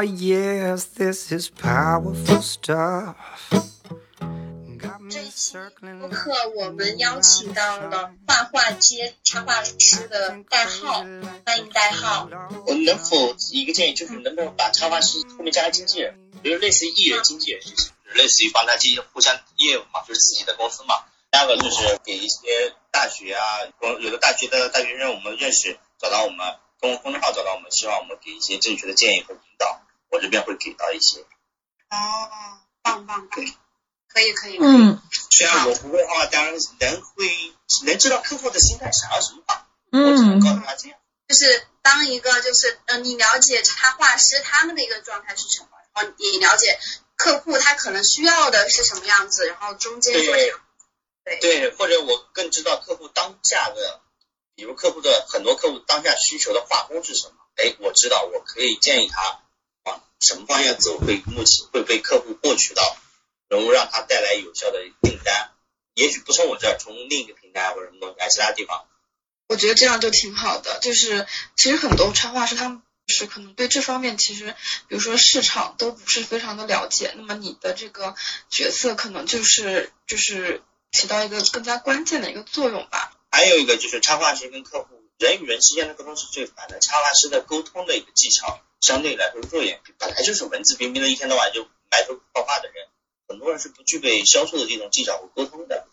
Oh, yes, this is powerful stuff. 这一期播客我们邀请到了画画街插画师的代号，欢迎代号。我能否一个建议，就是能不能把插画师后面加个经纪人，比如类似于艺人经纪人，类似于帮他进行互相业务嘛，就是自己的公司嘛。第二个就是给一些大学啊，有的大学的大学生我们认识，找到我们，通过公众号找到我们，希望我们给一些正确的建议和引导，我这边会给到一些。哦，棒棒的。可以可以，嗯，虽然我不会画，当然能会能知道客户的心态想要什么画，嗯，我只能告诉他这样。就是当一个就是呃，你了解插画师他们的一个状态是什么，然后你了解客户他可能需要的是什么样子，然后中间做对对对，或者我更知道客户当下的，比如客户的很多客户当下需求的画风是什么，哎，我知道我可以建议他往什么方向走，会目前会被客户获取到。能够让他带来有效的订单，也许不从我这儿，从另一个平台或者什么东西，其他地方。我觉得这样就挺好的，就是其实很多插画师他们是可能对这方面其实，比如说市场都不是非常的了解，那么你的这个角色可能就是就是起到一个更加关键的一个作用吧。还有一个就是插画师跟客户人与人之间的沟通是最烦的，插画师的沟通的一个技巧相对来说弱一点，本来就是文质彬彬的，一天到晚就埋头画画的人。很多人是不具备销售的这种技巧和沟通的，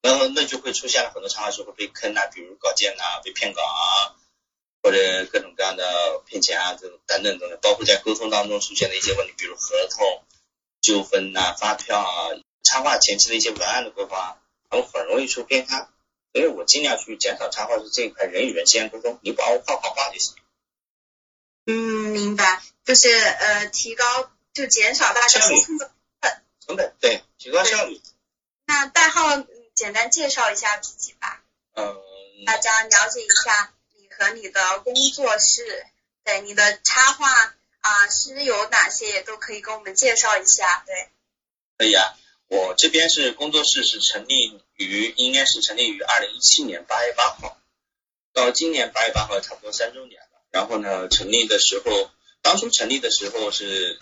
然后那就会出现了很多插画师会被坑啊，比如稿件啊，被骗稿啊，或者各种各样的骗钱啊，这种等等等等，包括在沟通当中出现的一些问题，比如合同纠纷呐、发票啊、插画前期的一些文案的沟通啊，他们很容易出偏差，所以我尽量去减少插画师这一块人与人之间沟通，你把我画画画就行。嗯，明白，就是呃，提高就减少大家沟通的。成本对，提高效率。那代号简单介绍一下自己吧。嗯。大家了解一下你和你的工作室，对你的插画啊是有哪些，也都可以跟我们介绍一下。对。可以啊，我这边是工作室是成立于应该是成立于二零一七年八月八号，到今年八月八号差不多三周年了。然后呢，成立的时候，当初成立的时候是。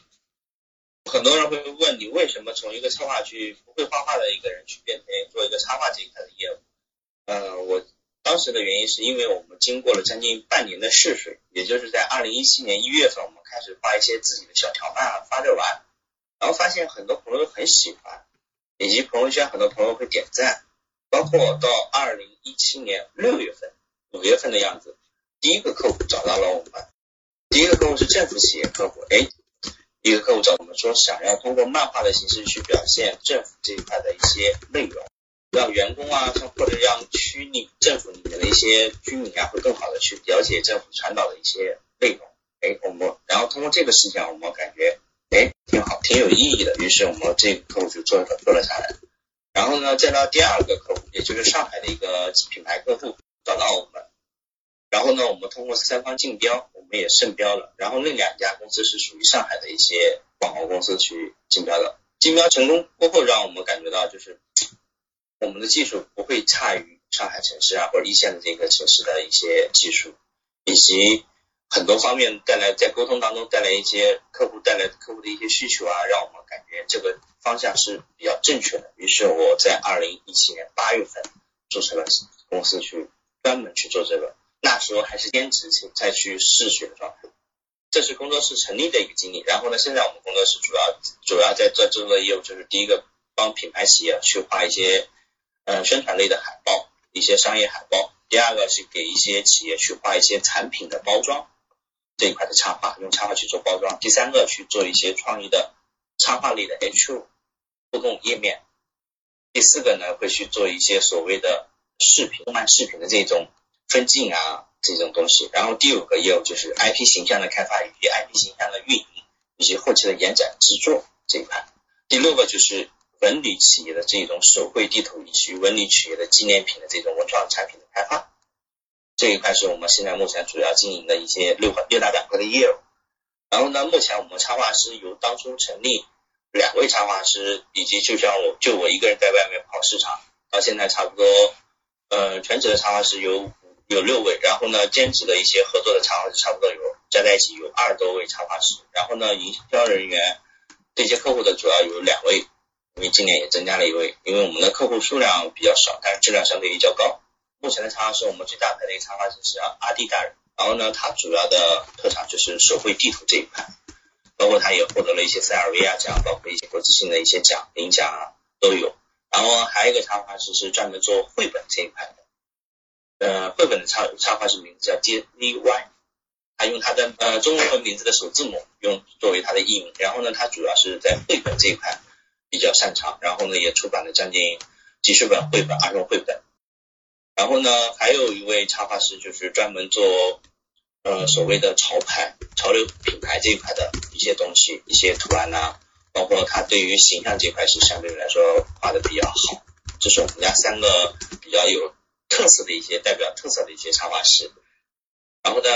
很多人会问你为什么从一个插画去不会画画的一个人去变成做一个插画这一块的业务？嗯，我当时的原因是因为我们经过了将近半年的试水，也就是在二零一七年一月份，我们开始画一些自己的小条漫，发着玩，然后发现很多朋友很喜欢，以及朋友圈很多朋友会点赞，包括到二零一七年六月份、五月份的样子，第一个客户找到了我们，第一个客户是政府企业客户，哎。一个客户找我们说，想要通过漫画的形式去表现政府这一块的一些内容，让员工啊，像或者让区里政府里面的一些居民啊，会更好的去了解政府传导的一些内容。哎，我们然后通过这个事情，我们感觉哎挺好，挺有意义的。于是我们这个客户就做了做了下来。然后呢，再到第二个客户，也就是上海的一个品牌客户找到我们。然后呢，我们通过三方竞标，我们也胜标了。然后那两家公司是属于上海的一些广告公司去竞标的。竞标成功过后，让我们感觉到就是我们的技术不会差于上海城市啊或者一线的这个城市的一些技术，以及很多方面带来在沟通当中带来一些客户带来客户的一些需求啊，让我们感觉这个方向是比较正确的。于是我在二零一七年八月份注册了公司，去专门去做这个。那时候还是兼职去再去试水的状态，这是工作室成立的一个经历。然后呢，现在我们工作室主要主要在做这个业务，就是第一个帮品牌企业去画一些嗯宣传类的海报，一些商业海报；第二个是给一些企业去画一些产品的包装这一块的插画，用插画去做包装；第三个去做一些创意的插画类的 H 互动页面；第四个呢会去做一些所谓的视频动漫视频的这种。分镜啊，这种东西。然后第五个业务就是 IP 形象的开发以及 IP 形象的运营，以及后期的延展制作这一块。第六个就是文旅企业的这种手绘地图以及文旅企业的纪念品的这种文创产品的开发，这一块是我们现在目前主要经营的一些六块六大板块的业务。然后呢，目前我们插画师由当初成立两位插画师，以及就像我就我一个人在外面跑市场，到现在差不多呃全职的插画师有。有六位，然后呢，兼职的一些合作的插画师差不多有加在一起有二十多位插画师，然后呢，营销人员对接客户的主要有两位，因为今年也增加了一位，因为我们的客户数量比较少，但是质量相对比较高。目前的插画师，我们最大牌的一个插画师是阿弟大人，然后呢，他主要的特长就是手绘地图这一块，包括他也获得了一些 CLV 啊奖，包括一些国际性的一些奖、领奖啊都有。然后还有一个插画师是专门做绘本这一块的。呃，绘本的插插画师名字叫 D V Y，他用他的呃中文和名字的首字母用作为他的艺名，然后呢，他主要是在绘本这一块比较擅长，然后呢也出版了将近几十本绘本，儿童绘本。然后呢，还有一位插画师就是专门做呃所谓的潮牌、潮流品牌这一块的一些东西，一些图案呐，包括他对于形象这块是相对来说画的比较好。这是我们家三个比较有。特色的一些代表特色的一些插画师，然后呢，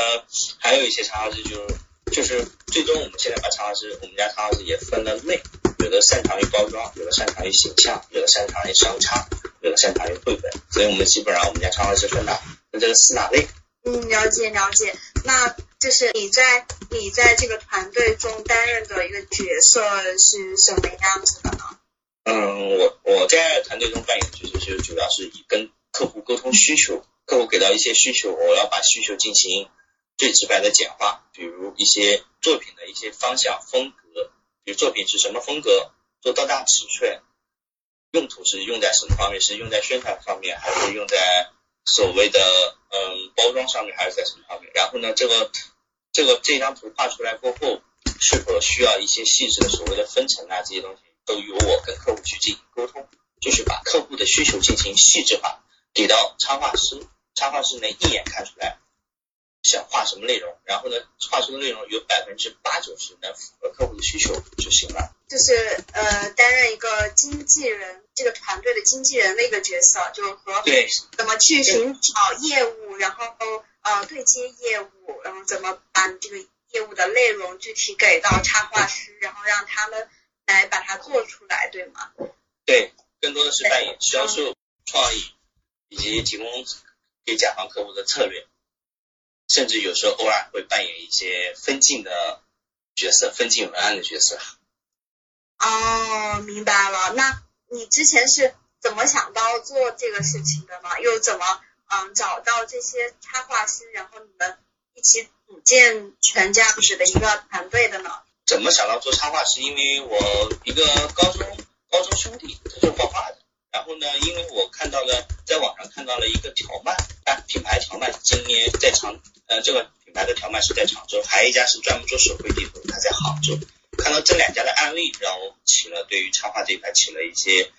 还有一些插画师就就是最终我们现在把插画师，我们家插画师也分了类，有的擅长于包装，有的擅长于形象，有的擅长于商插，有的擅长于绘本，所以我们基本上我们家插画师分了分这个四大类。嗯，了解了解，那就是你在你在这个团队中担任的一个角色是什么样子的呢？嗯，我我在团队中扮演的角色是主要是以跟客户沟通需求，客户给到一些需求，我要把需求进行最直白的简化，比如一些作品的一些方向、风格，比如作品是什么风格，做多大尺寸，用途是用在什么方面，是用在宣传方面，还是用在所谓的嗯包装上面，还是在什么方面？然后呢，这个这个这张图画出来过后，是否需要一些细致的所谓的分层啊这些东西，都由我跟客户去进行沟通，就是把客户的需求进行细致化。给到插画师，插画师能一眼看出来想画什么内容，然后呢，画出的内容有百分之八九十能符合客户的需求就行了。就是呃，担任一个经纪人，这个团队的经纪人的一个角色，就和对怎么去寻找业务，然后呃对接业务，然后怎么把这个业务的内容具体给到插画师，然后让他们来把它做出来，对吗？对，更多的是扮演销售、创意。以及提供给甲方客户的策略，甚至有时候偶尔会扮演一些分镜的角色，分镜文案的角色。哦，明白了。那你之前是怎么想到做这个事情的呢？又怎么嗯找到这些插画师，然后你们一起组建全这样子的一个团队的呢？怎么想到做插画师？因为我一个高中高中兄弟，他就是画画的。然后呢，因为我看到了，在网上看到了一个条漫，啊，品牌条漫，今年在常，呃，这个品牌的条漫是在常州，还有一家是专门做手绘地图，它在杭州。看到这两家的案例，让我起了对于插画这一块起了一些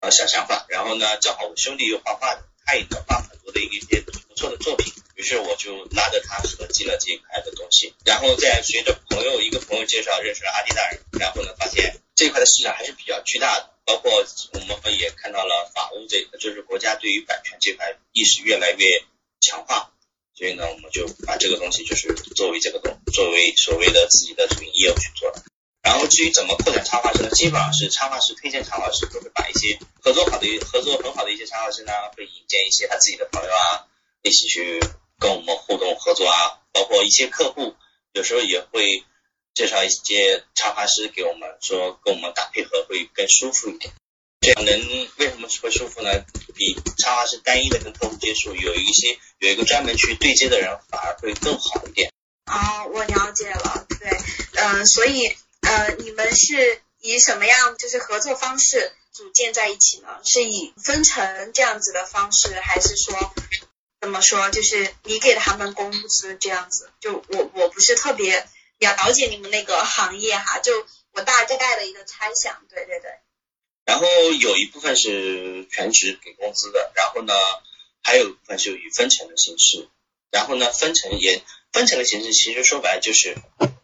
呃小想法。然后呢，正好我兄弟又画画的，他也能画很多的一些不错的作品，于是我就拉着他合计了这一块的东西。然后再随着朋友一个朋友介绍认识了阿迪大人，然后呢，发现这一块的市场还是比较巨大的。包括我们也看到了法务这，就是国家对于版权这块意识越来越强化，所以呢，我们就把这个东西就是作为这个东，作为所谓的自己的主营业务去做了。然后至于怎么扩展插画师呢？基本上是插画师推荐插画师，都会把一些合作好的、合作很好的一些插画师呢，会引荐一些他自己的朋友啊，一起去跟我们互动合作啊。包括一些客户，有时候也会。介绍一些插画师给我们，说跟我们打配合会更舒服一点。这样能为什么会舒服呢？比插画师单一的跟客户接触，有一些有一个专门去对接的人，反而会更好一点。哦，我了解了。对，嗯，所以呃，你们是以什么样就是合作方式组建在一起呢？是以分成这样子的方式，还是说怎么说？就是你给他们工资这样子？就我我不是特别。比较了解你们那个行业哈，就我大概的一个猜想，对对对。然后有一部分是全职给工资的，然后呢，还有一部分是以分成的形式。然后呢，分成也分成的形式，其实说白了就是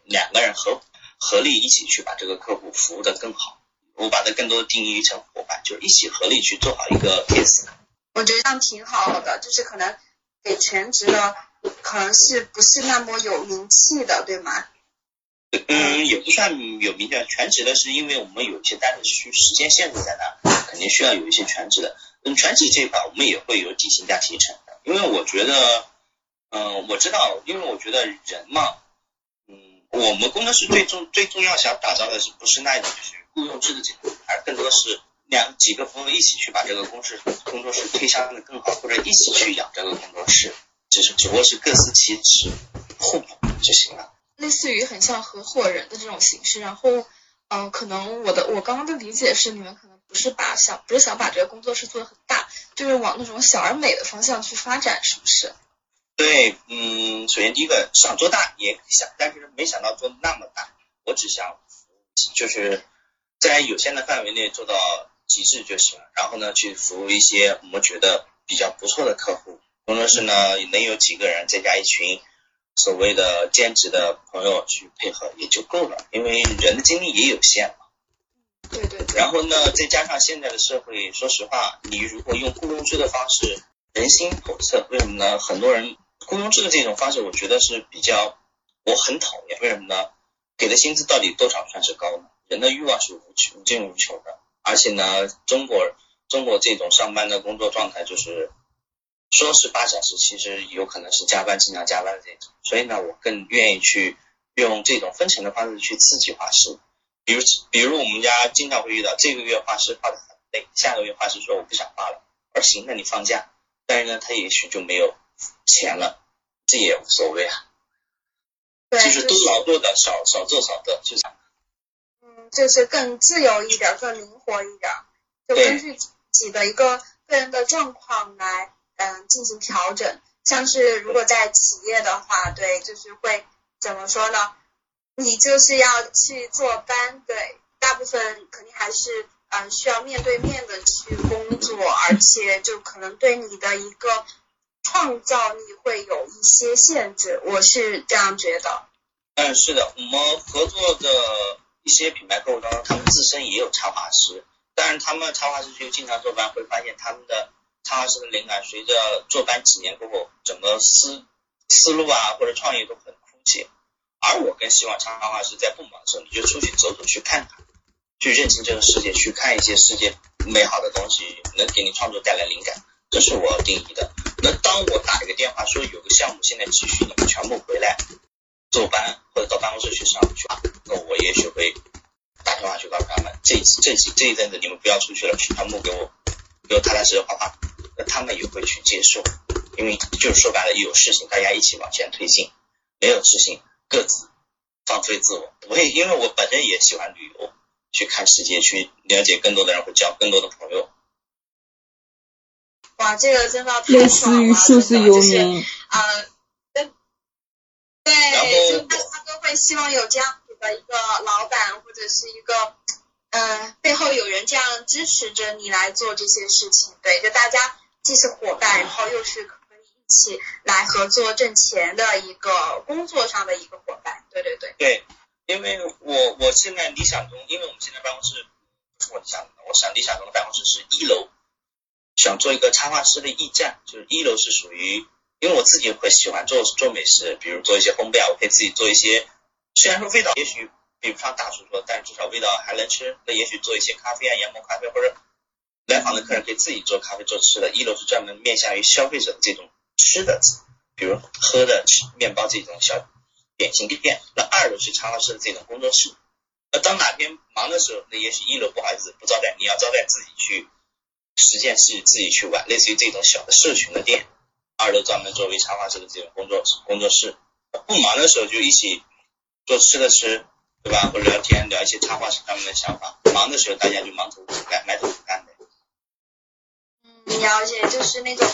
两个人合合力一起去把这个客户服务的更好。我把它更多的定义成伙伴，就是一起合力去做好一个 case。我觉得这样挺好的，就是可能给全职的，可能是不是那么有名气的，对吗？嗯，也不算有名的全职的，是因为我们有一些单子需时间限制在那，肯定需要有一些全职的。嗯，全职这一块我们也会有底薪加提成的。因为我觉得，嗯，我知道，因为我觉得人嘛，嗯，我们工作室最重最重要想打造的是不是那种就是雇佣制的这种，而更多是两几个朋友一起去把这个公司工作室推向的更好，或者一起去养这个工作室，只是只不过是各司其职，互补就行了。类似于很像合伙人的这种形式，然后，嗯、可能我的我刚刚的理解是，你们可能不是把想不是想把这个工作室做得很大，就是往那种小而美的方向去发展，是不是？对，嗯，首先第一个想做大也想，但是没想到做那么大。我只想就是在有限的范围内做到极致就行了。然后呢，去服务一些我们觉得比较不错的客户。工作室呢，能有几个人，再加一群所谓的兼职的朋友去配合也就够了，因为人的精力也有限嘛。对对对。然后呢，再加上现在的社会，说实话，你如果用雇佣制的方式，人心叵测。为什么呢？很多人雇佣制的这种方式，我觉得是比较，我很讨厌。为什么呢？给的薪资到底多少算是高呢？人的欲望是无穷无尽无穷的，而且呢，中国中国这种上班的工作状态就是，说是八小时，其实有可能是加班经常加班的这种。所以呢，我更愿意去用这种分成的方式去刺激画师。比如，比如我们家经常会遇到这个月画师画的很累，下个月画师说我不想画了，而行，那你放假，但是呢，他也许就没有钱了，这也无所谓啊，对，就是多劳多得，少少做少得，就是嗯，就是更自由一点，更灵活一点，就根据自己的一个个人的状况来嗯进行调整。像是如果在企业的话，对，就是会怎么说呢？你就是要去坐班，对，大部分肯定还是嗯需要面对面的去工作，而且就可能对你的一个创造力会有一些限制，我是这样觉得。嗯，是的，我们合作的一些品牌客户当中，他们自身也有插画师，但是他们插画师就经常坐班，会发现他们的插画师的灵感随着坐班几年过后，整个思思路啊或者创意都很枯竭。而我更希望插画师在不忙的时候，你就出去走走，去看看，去认清这个世界，去看一些世界美好的东西，能给你创作带来灵感，这是我定义的。那当我打一个电话说有个项目现在急需你们全部回来坐班或者到办公室去上去吧，那我也许会打电话去告诉他们，这这这这一阵子你们不要出去了，全部给我给我踏踏实实画画，那他们也会去接受，因为就是说白了，有事情大家一起往前推进，没有事情各自放飞自我。我也因为我本身也喜欢旅游，去看世界，去了解更多的人，会交更多的朋友。哇，这个真的太类爽了，就是对，然后对，就大家都会希望有这样子的一个老板或者是一个，呃，背后有人这样支持着你来做这些事情。对，就大家既是伙伴，然后又是可以一起来合作挣钱的一个工作上的一个伙伴。对对对，对，因为我我现在理想中，因为我们现在办公室不是我想的，我想理想中的办公室是一楼，想做一个插画师的驿站，就是一楼是属于，因为我自己会喜欢做做美食，比如做一些烘焙啊，我可以自己做一些，虽然说味道也许比不上大厨做，但至少味道还能吃。那也许做一些咖啡啊，研磨咖啡，或者来访的客人可以自己做咖啡做吃的。一楼是专门面向于消费者的这种吃的，比如喝的、吃面包这种小点心店。那二楼是插画师的这种工作室。那当哪天忙的时候，那也许一楼不好意思不招待，你要招待自己去实践室自己去玩，类似于这种小的社群的店。二楼专门作为插画师的这种工作工作室。不忙的时候就一起做吃的吃，对吧？或者聊天聊一些插画师他们的想法。忙的时候大家就忙头苦干，埋头苦干的。嗯，了解，就是那种，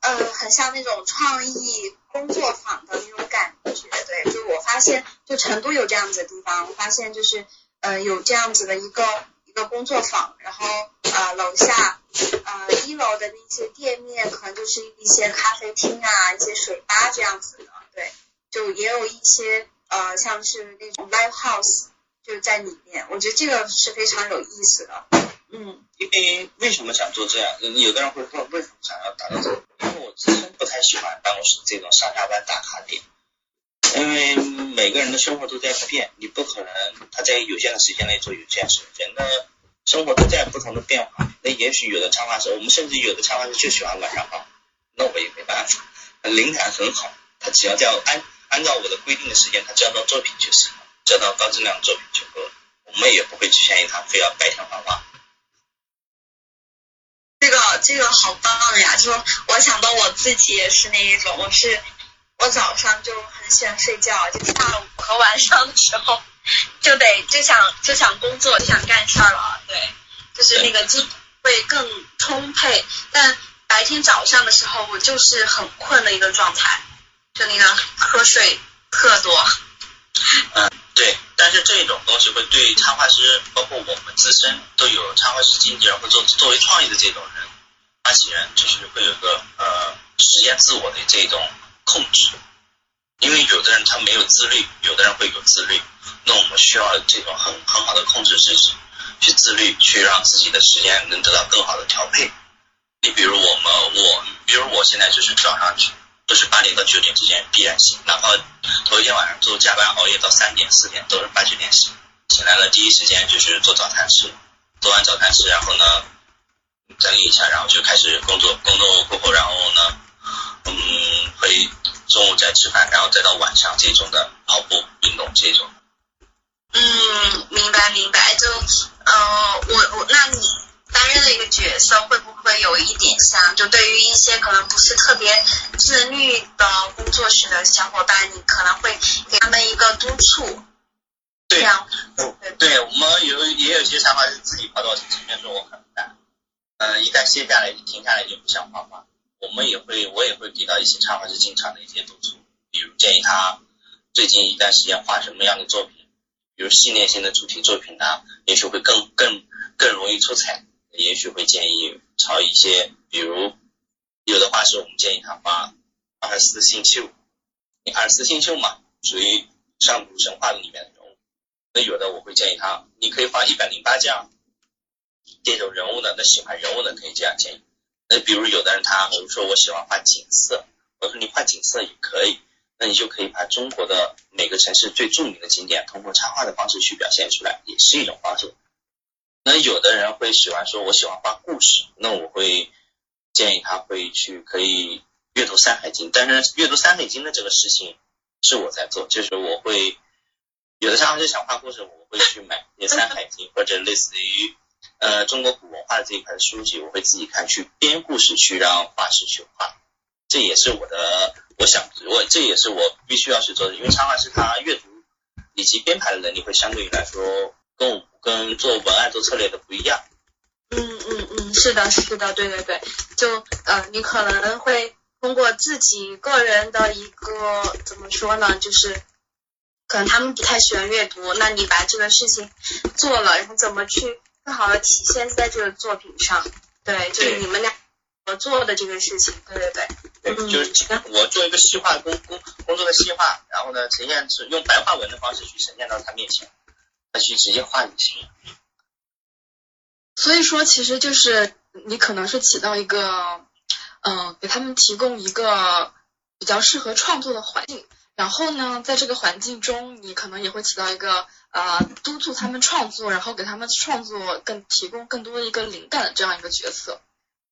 呃，很像那种创意工作坊的那种感觉。对，就我发现，就成都有这样子的地方，我发现就是，呃，有这样子的一个一个工作坊，然后呃，楼下呃一楼的那些店面可能就是一些咖啡厅啊，一些水吧这样子的。对，就也有一些呃，像是那种 live house 就在里面，我觉得这个是非常有意思的。嗯。因为为什么想做这样？有的人会问为什么想要达到这个？因为我自身不太喜欢办公室这种上下班打卡点，因为每个人的生活都在变，你不可能他在有限的时间内做有限事，人的生活都在不同的变化。那也许有的插画师，我们甚至有的插画师就喜欢晚上画，那我也没办法。灵感很好，他只要叫按按照我的规定的时间，他交到作品就行了，交到高质量作品就够了。我们也不会局限于他非要白天画画。这个好棒呀！就我想到我自己也是那一种，我是我早上就很喜欢睡觉，就下午和晚上的时候 就得就想就想工作就想干事儿了，对，就是那个精会更充沛。但白天早上的时候，我就是很困的一个状态，就那个瞌睡特多。嗯，对，但是这种东西会对插画师，包括我们自身都有插画师经纪人或作作为创意的这种人，发起人就是会有个呃实现自我的这种控制，因为有的人他没有自律，有的人会有自律，那我们需要这种很很好的控制自己，去自律，去让自己的时间能得到更好的调配。你比如我们我，比如我现在就是早上去。都是八点到九点之间必然醒，哪怕头一天晚上做加班熬夜到三点四点，都是八九点醒。醒来了第一时间就是做早餐吃，做完早餐吃，然后呢整理一下，然后就开始工作。工作过后，然后呢，嗯，会中午再吃饭，然后再到晚上这种的跑步运动这种。嗯，明白明白。就呃，我我那你。担任的一个角色会不会有一点像？就对于一些可能不是特别自律的工作室的小伙伴，你可能会给他们一个督促。对，对，我们有也有些想法是自己跑到前面说我很难，嗯，一旦歇下来就停下来就不想画画。我们也会，我也会给到一些插画师经常的一些督促，比如建议他最近一段时间画什么样的作品，比如系列性的主题作品呢，也许会更更更容易出彩。也许会建议朝一些，比如有的画师我们建议他画二十四星宿，二十四星宿嘛，属于上古神话里面的人物。那有的我会建议他，你可以画一百零八将这种人物的，那喜欢人物的可以这样建议。那比如有的人他，比如说我喜欢画景色，我说你画景色也可以，那你就可以把中国的每个城市最著名的景点通过插画的方式去表现出来，也是一种方式。那有的人会喜欢说，我喜欢画故事，那我会建议他会去可以阅读《山海经》，但是阅读《山海经》的这个事情是我在做，就是我会有的时候就想画故事，我会去买那《山海经》或者类似于呃中国古文化这一块的书籍，我会自己看去编故事，去让画师去画，这也是我的我想我这也是我必须要去做的，因为插画师他阅读以及编排的能力会相对于来说跟我。跟做文案做策略的不一样。嗯嗯嗯，是的，是的，对对对，就呃，你可能会通过自己个人的一个怎么说呢，就是可能他们不太喜欢阅读，那你把这个事情做了，然后怎么去好的体现在这个作品上？对，就是你们俩合作的这个事情，对对对。对，就是我做一个细化工工工作的细化，然后呢，呈现是用白话文的方式去呈现到他面前。他去直接画就行。所以说，其实就是你可能是起到一个，嗯，给他们提供一个比较适合创作的环境，然后呢，在这个环境中，你可能也会起到一个呃督促他们创作，然后给他们创作更提供更多的一个灵感的这样一个角色，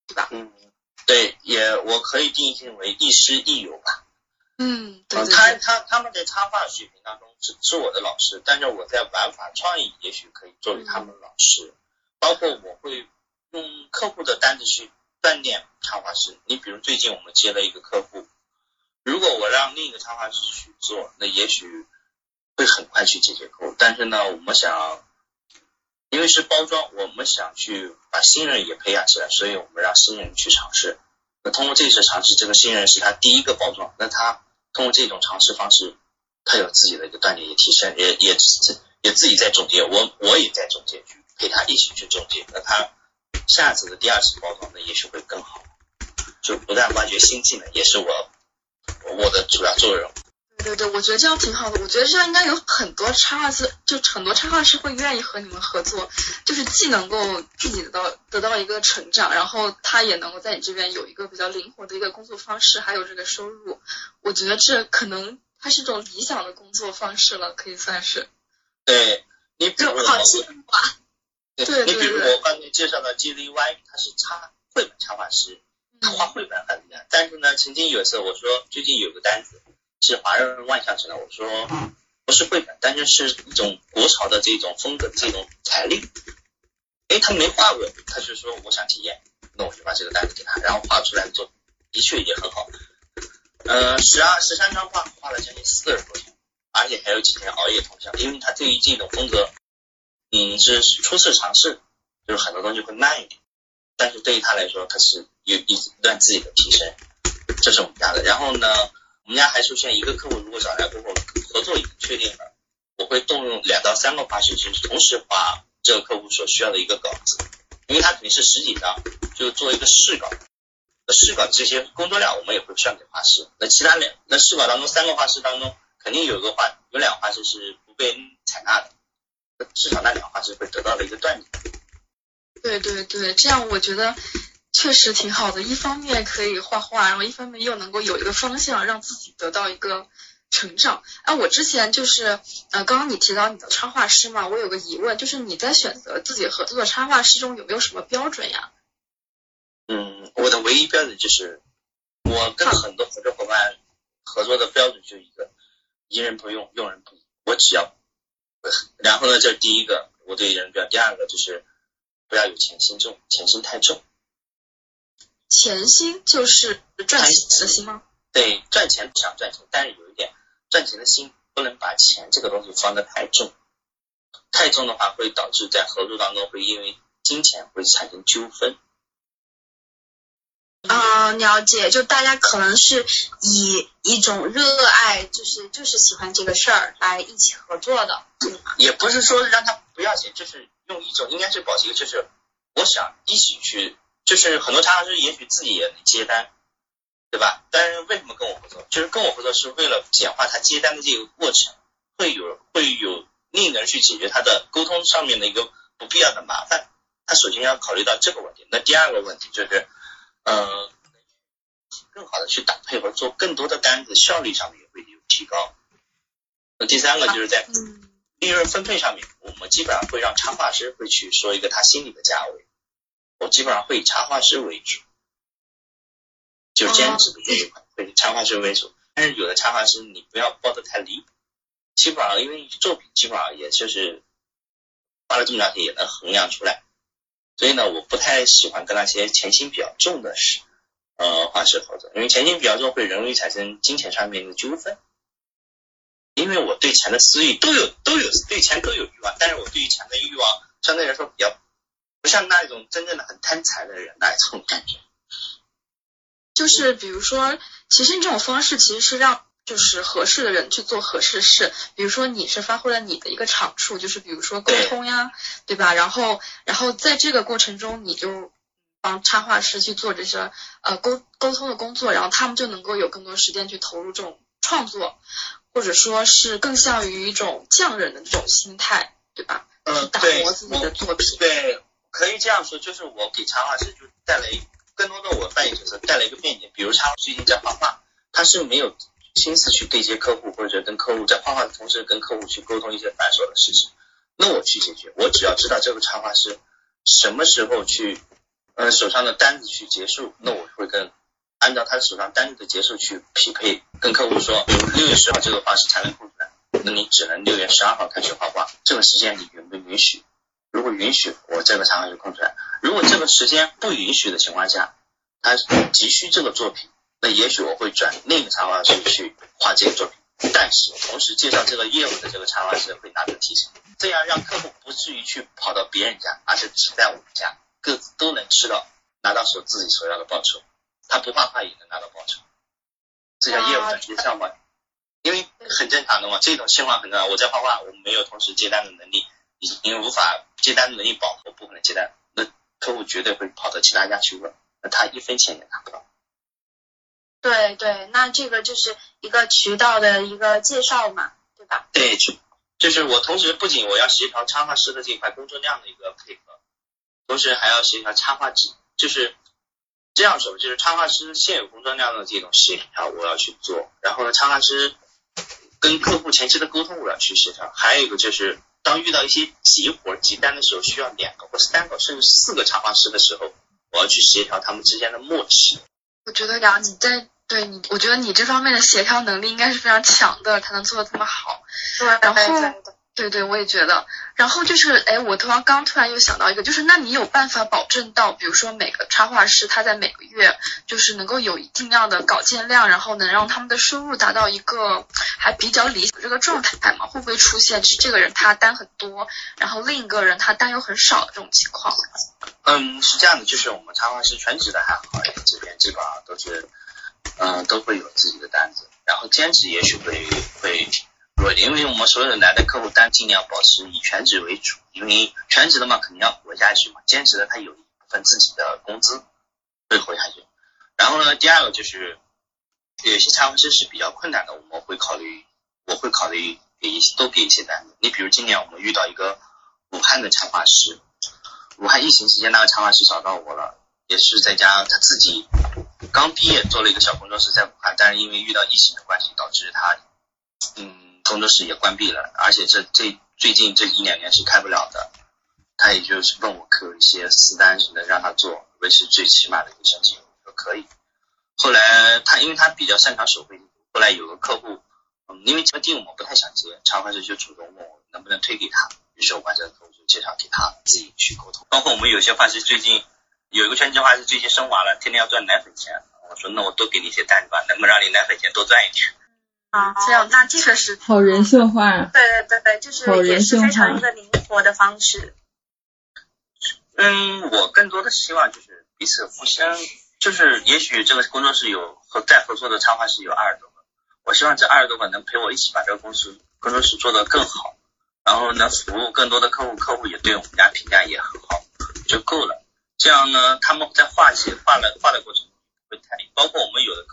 对吧？嗯，对，也我可以定性为亦师亦友吧。嗯，对他他他们在插画水平当中是是我的老师，但是我在玩法创意也许可以作为他们老师，包括我会用客户的单子去锻炼插画师。你比如最近我们接了一个客户，如果我让另一个插画师去做，那也许会很快去解决客户。但是呢，我们想，因为是包装，我们想去把新人也培养起来，所以我们让新人去尝试。那通过这次尝试，这个新人是他第一个包装，那他。通过这种尝试方式，他有自己的一个锻炼，也提升，也也也自己在总结，我我也在总结，去陪他一起去总结。那他下次的第二次包装呢，也许会更好，就不断挖掘新技能，也是我我的主要作用。对对，我觉得这样挺好的。我觉得这样应该有很多插画师，就很多插画师会愿意和你们合作，就是既能够自己得到得到一个成长，然后他也能够在你这边有一个比较灵活的一个工作方式，还有这个收入。我觉得这可能它是一种理想的工作方式了，可以算是。对，你比如好羡慕啊。对。你比如我刚才介绍的 G Z Y，他是插绘本插画师，他画绘本很厉害。但是呢，曾经有一次我说最近有个单子是华润万象城的，我说不是绘本，但是是一种国潮的这种风格的这种彩绘。哎，他没画过，他就说我想体验，那我就把这个单子给他，然后画出来做的确也很好。呃，十二十三张画画了将近四十多天，而且还有几天熬夜通宵，因为他对于这种风格，嗯，是初次尝试，就是很多东西会慢一点，但是对于他来说，他是有一段自己的提升，这是我们家的。然后呢，我们家还出现一个客户，如果找来过后合作已经确定了，我会动用两到三个画师去同时画。这个客户所需要的一个稿子，因为他肯定是十几张，就做一个试稿。那试稿这些工作量我们也会算给画师。那其他两那试稿当中三个画师当中，肯定有一个画有两个画师是不被采纳的，至少那两个画师会得到了一个断点。对对对，这样我觉得确实挺好的。一方面可以画画，然后一方面又能够有一个方向，让自己得到一个。成长，哎，我之前就是，呃，刚刚你提到你的插画师嘛，我有个疑问，就是你在选择自己合作的插画师中有没有什么标准呀？嗯，我的唯一标准就是，我跟很多合作伙伴合作的标准就一个，疑人不用，用人不疑，我只要，然后呢，这是第一个我对人标，第二个就是不要有钱心重，钱心太重。钱心就是赚钱的心吗？对，赚钱不想赚钱，但是有一点。赚钱的心不能把钱这个东西放得太重，太重的话会导致在合作当中会因为金钱会产生纠纷。嗯，了解，就大家可能是以一种热爱，就是就是喜欢这个事儿来一起合作的，也不是说让他不要钱，就是用一种应该是保持一个，就是我想一起去，就是很多插画师也许自己也能接单。对吧？但是为什么跟我合作？就是跟我合作是为了简化他接单的这个过程，会有会有另一个人去解决他的沟通上面的一个不必要的麻烦。他首先要考虑到这个问题。那第二个问题就是，呃，更好的去打配合，做更多的单子，效率上面也会有提高。那第三个就是在利润分配上面，我们基本上会让插画师会去说一个他心里的价位，我基本上会以插画师为主。就兼职的这一块，会以插画师为主，但是有的插画师你不要报的太离谱，基本上因为作品基本上也就是花了这么长时间也能衡量出来，所以呢，我不太喜欢跟那些钱心比较重的是呃画师合作，因为钱心比较重会容易产生金钱上面的纠纷，因为我对钱的私欲都有都有对钱都有欲望，但是我对于钱的欲望相对来说比较不像那种真正的很贪财的人那一种感觉。就是比如说，其实你这种方式其实是让就是合适的人去做合适的事。比如说你是发挥了你的一个长处，就是比如说沟通呀，对吧？然后然后在这个过程中，你就帮插画师去做这些呃沟沟通的工作，然后他们就能够有更多时间去投入这种创作，或者说是更像于一种匠人的这种心态，对吧？嗯，打磨自己的作品。对，可以这样说，就是我给插画师就带来。更多的我扮演角色带来一个便捷，比如他最近在画画，他是没有心思去对接客户，或者跟客户在画画的同时跟客户去沟通一些繁琐的事情，那我去解决，我只要知道这个插画师什么时候去，呃手上的单子去结束，那我会跟按照他手上单子的结束去匹配，跟客户说，比如六月十号这个画师才能空出来，那你只能六月十二号开始画画，这个时间你允不允许？如果允许，我这个插画就空出来。如果这个时间不允许的情况下，他急需这个作品，那也许我会转另一个插画师去画这个作品。但是同时介绍这个业务的这个插画师会拿到提成，这样让客户不至于去跑到别人家，而是只在我们家，各自都能吃到拿到手自己所要的报酬。他不画画也能拿到报酬，这叫业务转介绍嘛？因为很正常的嘛，这种情况很正常。我在画画，我没有同时接单的能力。因为无法接单能力饱和，部分的接单，那客户绝对会跑到其他家去问，那他一分钱也拿不到。对对，那这个就是一个渠道的一个介绍嘛，对吧？对，就就是我同时不仅我要协调插画师的这块工作量的一个配合，同时还要协调插画师，就是这样说，就是插画师现有工作量的这种协调我要去做，然后呢，插画师跟客户前期的沟通我要去协调，还有一个就是。当遇到一些急活急单的时候，需要两个或三个甚至四个插画师的时候，我要去协调他们之间的默契。我觉得呀，你在对你，我觉得你这方面的协调能力应该是非常强的，才能做的这么好。对，然后对对，我也觉得。然后就是，哎，我突然刚突然又想到一个，就是那你有办法保证到，比如说每个插画师他在每个月就是能够有一定量的稿件量，然后能让他们的收入达到一个还比较理想这个状态吗？会不会出现就是这个人他单很多，然后另一个人他单又很少的这种情况？嗯，是这样的，就是我们插画师全职的还好一点，这边基本上都是，嗯、都会有自己的单子，然后兼职也许会会，因为我们所有的来的客户单尽量保持以全职为主，因为全职的嘛肯定要活下去嘛，兼职的他有一部分自己的工资会活下去。然后呢，第二个就是有些插画师是比较困难的，我们会考虑，我会考虑给一些多给一些单子。你比如今年我们遇到一个武汉的插画师，武汉疫情期间那个插画师找到我了，也是在家他自己刚毕业做了一个小工作室在武汉，但是因为遇到疫情的关系，导致他嗯工作室也关闭了，而且这这最近这一两年是开不了的。他也就是问我可有一些私单什么的让他做，维持最起码的一个生计，我说可以。后来他因为他比较擅长手绘，后来有个客户，嗯，因为这个定我们不太想接，插画师就主动问我能不能推给他，于是我把这个客户介绍给他自己去沟通。包括我们有些画师最近有一个全职画师最近生娃了，天天要赚奶粉钱，我说那我多给你一些单子吧，能不能让你奶粉钱多赚一点？啊，这样那这个是好人性化。对对对对，就是也是非常一个灵活的方式。嗯，我更多的希望就是彼此互相，就是也许这个工作室有和在合作的插画师有二十多个，我希望这二十多个能陪我一起把这个公司工作室做得更好，然后能服务更多的客户，客户也对我们家评价也很好，就够了。这样呢，他们在画起画了画的过程会太累，包括我们有的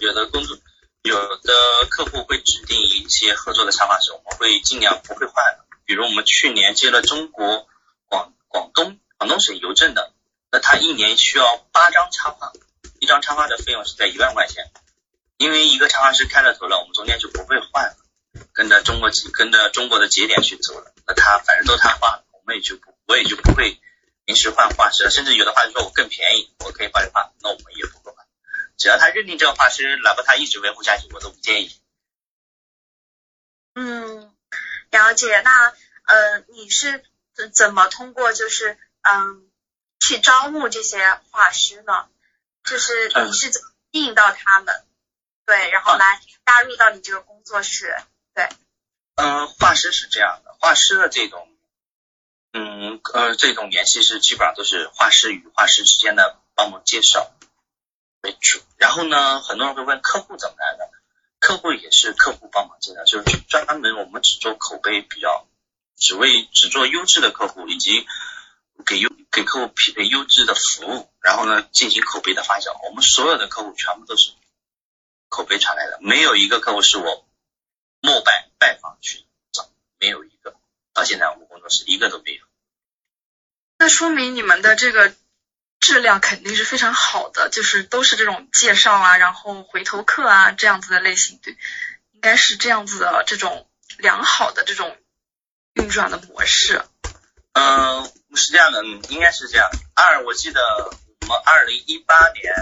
有的工作有的客户会指定一些合作的插画师，我们会尽量不会换。比如我们去年接了中国广广东广东省邮政的，那他一年需要八张插画，一张插画的费用是在一万块钱。因为一个插画师开了头了，我们中间就不会换了，跟着中国跟着中国的节点去走了。那他反正都他画，我们也就不我也就不会临时换画师了。甚至有的画师说我更便宜，我可以帮你画，那我们也不会换。只要他认定这个画师，哪怕他一直维护下去，我都不建议。嗯，了解。那呃，你是怎怎么通过就是嗯去招募这些画师呢？就是你是怎么吸引到他们？对，然后来加入到你这个工作室。对嗯，画师是这样的，画师的这种，嗯呃，这种联系是基本上都是画师与画师之间的帮忙介绍为主。然后呢，很多人会问客户怎么来的，客户也是客户帮忙介绍，就是专门我们只做口碑比较，只为只做优质的客户，以及给优给客户匹配优质的服务，然后呢进行口碑的发酵。我们所有的客户全部都是口碑传来的，没有一个客户是我膜拜拜访去找，没有一个。到现在我们工作室一个都没有。那说明你们的这个质量肯定是非常好的，就是都是这种介绍啊，然后回头客啊这样子的类型，对，应该是这样子的这种良好的这种运转的模式。嗯，是这样的，嗯，应该是这样。二，我记得我们二零一八年，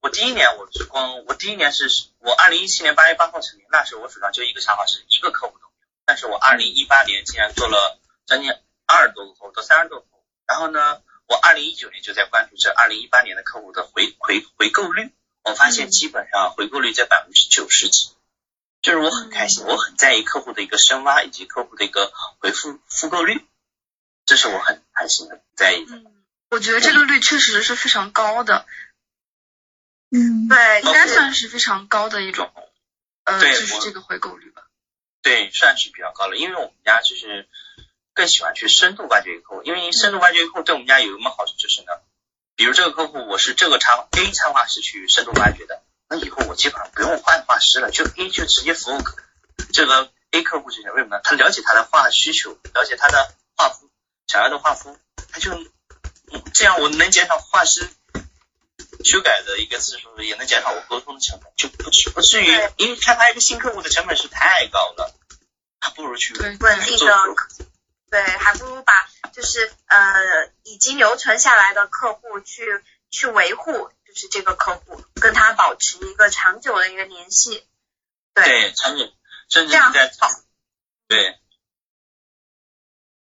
我第一年我是光，我第一年是我二零一七年八月八号成立，那时候我手上就一个插画师，一个客户都没有。但是我二零一八年竟然做了将近二十多个客户，到三十多个客户。然后呢，我二零一九年就在关注这二零一八年的客户的回回回购率，我发现基本上回购率在百分之九十几。就是我很开心，我很在意客户的一个深挖以及客户的一个回复复购率，这是我很开心的在意的。嗯，我觉得这个率确实是非常高的，嗯，对，应该算是非常高的一种，呃，对我就是这个回购率吧。对，算是比较高了，因为我们家就是更喜欢去深度挖掘一个客户，因为深度挖掘一个客户对我们家有什么好处就是呢，比如这个客户我是这个插 A 插画师去深度挖掘的，那以后我基本上不用换画师了，就 A 就直接服务这个 A 客户就行，为什么呢？他了解他的画需求，了解他的画风想要的画风，他就嗯这样我能减少画师修改的一个次数，也能减少我沟通的成本，就不至不至于，因为开发一个新客户的成本是太高了，还不如去对。稳定的，对，还不如把就是呃已经留存下来的客户去去维护，就就是这个客户，跟他保持一个长久的一个联系。对，长久，甚至。对，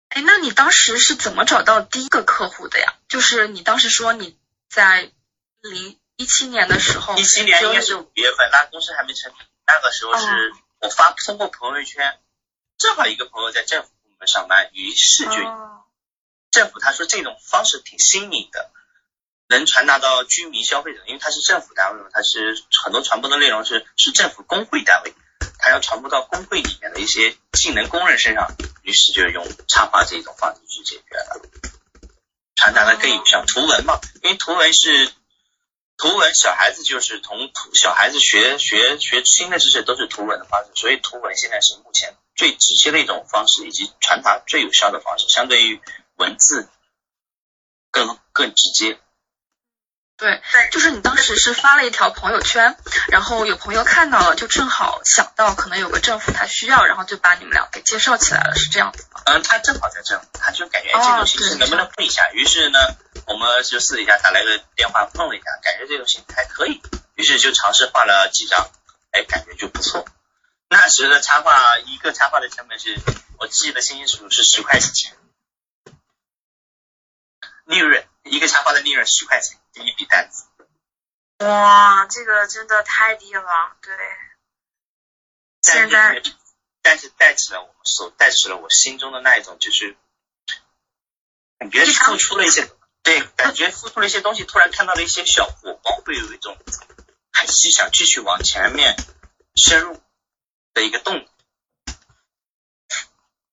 哎，那你当时是怎么找到第一个客户的呀？就是你当时说你在零一七年的时候，一七年应该是五月份，那公司还没成立，那个时候是我发通过朋友圈，正好一个朋友在政府部门上班，于是就哦政府他说这种方式挺新颖的，能传达到居民消费者，因为它是政府单位嘛，它是很多传播的内容是是政府工会单位，它要传播到工会里面的一些技能工人身上，于是就用插画这种方式去解决了，传达的更有效。图文嘛，因为图文是图文，小孩子就是从图小孩子学学学新的知识都是图文的方式，所以图文现在是目前最直接的一种方式，以及传达最有效的方式，相对于文字更更直接。对，就是你当时是发了一条朋友圈，然后有朋友看到了，就正好想到可能有个政府他需要，然后就把你们俩给介绍起来了，是这样子吗？嗯，他正好在这，他就感觉这种形式能不能碰一下？于是呢，我们就私底下打来个电话碰了一下，感觉这种形式还可以，于是就尝试画了几张，哎，感觉就不错。那时的插画一个插画的成本是我记得清清楚楚是十块钱，利润一个插画的利润十块钱，第一笔单子。哇，这个真的太低了，对。现在但是但是带起了我所，带起了我心中的那一种，就是感觉付出了一些，对，感觉付出了一些东西，突然看到了一些小火光，会有一种还是想继续往前面深入的一个动力。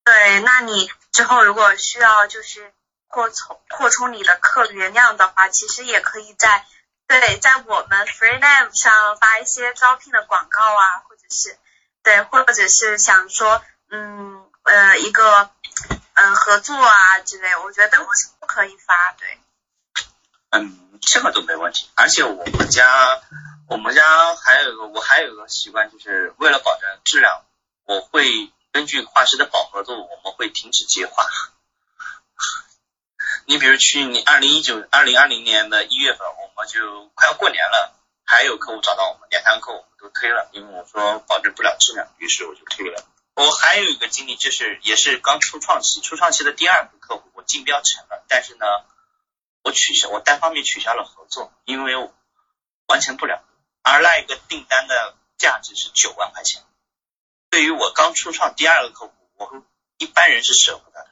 对，那你之后如果需要就是扩充扩充你的客源量的话，其实也可以在对在我们 Freelance 上发一些招聘的广告啊，或者是对，或者是想说嗯呃一个嗯、合作啊之类，我觉得都可以发。对，嗯，这个都没问题。而且我们家，我们家还有一个，我还有一个习惯，就是为了保证质量，我会根据画师的饱和度，我们会停止接画。你比如去年二零一九、二零二零年的一月份，我们就快要过年了，还有客户找到我们，两三个客户我们都推了，因为我说保证不了质量，于是我就推了。我还有一个经历，就是也是刚初创期，初创期的第二个客户，我竞标成了，但是呢，我取消，我单方面取消了合作，因为我完成不了。而那一个订单的价值是九万块钱，对于我刚初创第二个客户，我会一般人是舍不得的，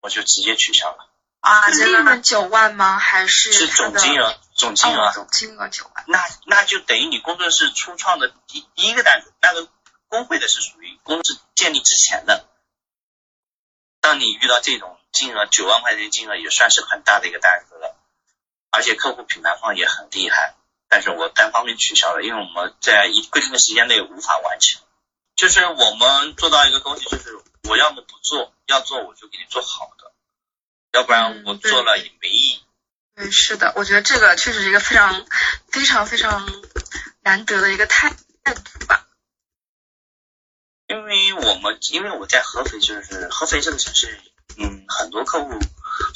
我就直接取消了。啊，利真的润九万吗？还是是总金额，总金额，哦，总金额九万。那那就等于你工作室初创的第第一个单子，那个工会的是属于公司建立之前的。当你遇到这种金额九万块钱金额，也算是很大的一个单子了，而且客户品牌方也很厉害，但是我单方面取消了，因为我们在一规定的时间内无法完成。就是我们做到一个东西，就是我要么不做，要做我就给你做好的，要不然我做了也没意义。嗯，是的，我觉得这个确实是一个非常非常非常难得的一个态态度吧。因为我们因为我在合肥，就是合肥这个城市，嗯，很多客户，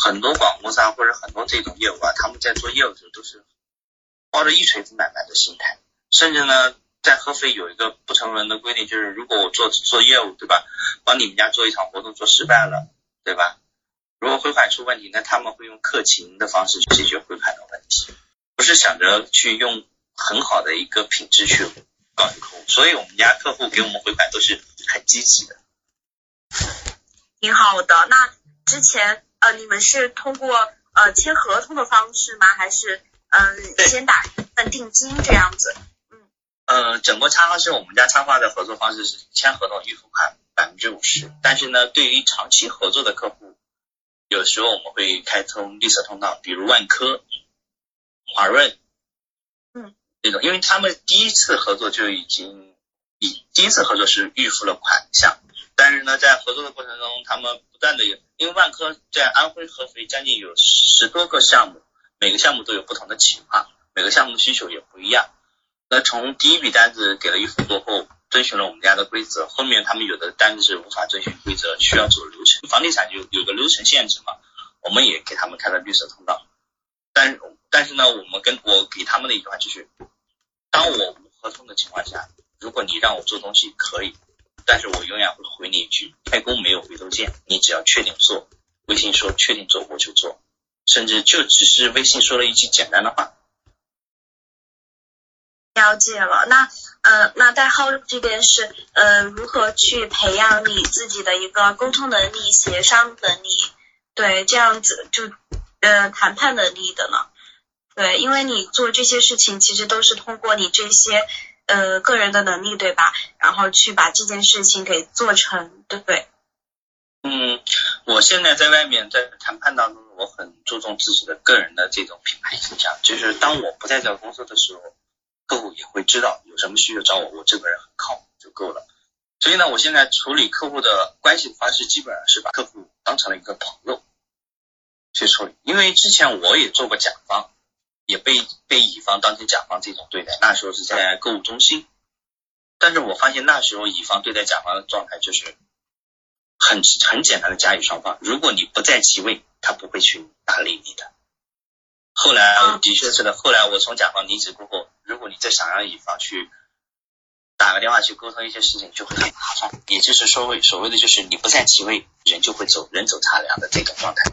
很多广告商或者很多这种业务啊，他们在做业务的时候都是抱着一锤子买卖的心态，甚至呢，在合肥有一个不成文的规定，就是如果我做做业务，对吧，帮你们家做一场活动做失败了，对吧？如果汇款出问题，那他们会用客情的方式去解决汇款的问题，不是想着去用很好的一个品质去告诉客户，所以我们家客户给我们回款都是很积极的。挺好的。那之前呃，你们是通过呃签合同的方式吗？还是嗯、对先打一份定金这样子？嗯呃，整个插画是我们家插画的合作方式是签合同预付款百分之五十，但是呢，对于长期合作的客户，有时候我们会开通绿色通道，比如万科、华润，嗯，这种，因为他们第一次合作就已经以第一次合作是预付了款项，但是呢，在合作的过程中，他们不断的有，因为万科在安徽合肥将近有十多个项目，每个项目都有不同的情况，每个项目的需求也不一样。那从第一笔单子给了预付过后，遵循了我们家的规则，后面他们有的单子是无法遵循规则，需要走流程。房地产就有个流程限制嘛，我们也给他们开了绿色通道。但是但是呢，我们跟我给他们的一句话就是，当我无合同的情况下，如果你让我做东西可以，但是我永远会回你一句，开工没有回头箭，你只要确定做，微信说确定做我就做，甚至就只是微信说了一句简单的话。了解了，那呃，那代号这边是呃，如何去培养你自己的一个沟通能力、协商能力，对，这样子就呃谈判能力的呢？对，因为你做这些事情，其实都是通过你这些呃个人的能力，对吧？然后去把这件事情给做成，对不对？嗯，我现在在外面在谈判当中，我很注重自己的个人的这种品牌形象，就是当我不在这个公司的时候。客户也会知道有什么需求找我，我这个人很靠谱就够了。所以呢，我现在处理客户的关系的方式，基本上是把客户当成了一个朋友去处理。因为之前我也做过甲方，也被被乙方当成甲方这种对待。那时候是在购物中心，但是我发现那时候乙方对待甲方的状态就是很很简单的甲乙双方，如果你不在其位，他不会去搭理你的。后来的确是的，后来我从甲方离职过后，如果你再想让乙方去打个电话去沟通一些事情，就会很麻烦。也就是说，谓所谓的就是你不在其位，人就会走，人走茶凉的这种状态。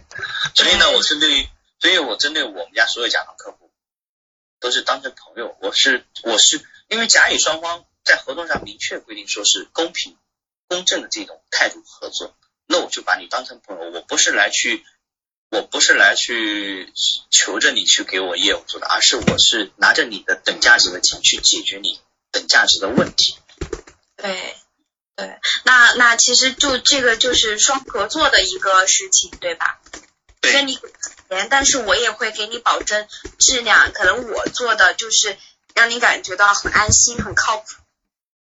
所以呢，我针对，所以我针对我们家所有甲方客户，都是当成朋友。我是我是因为甲乙双方在合同上明确规定说是公平公正的这种态度合作，那我就把你当成朋友，我不是来去。我不是来去求着你去给我业务做的，而是我是拿着你的等价值的钱去解决你等价值的问题。对对，那那其实就这个就是双合作的一个事情，对吧？对。那你钱，但是我也会给你保证质量，可能我做的就是让你感觉到很安心、很靠谱，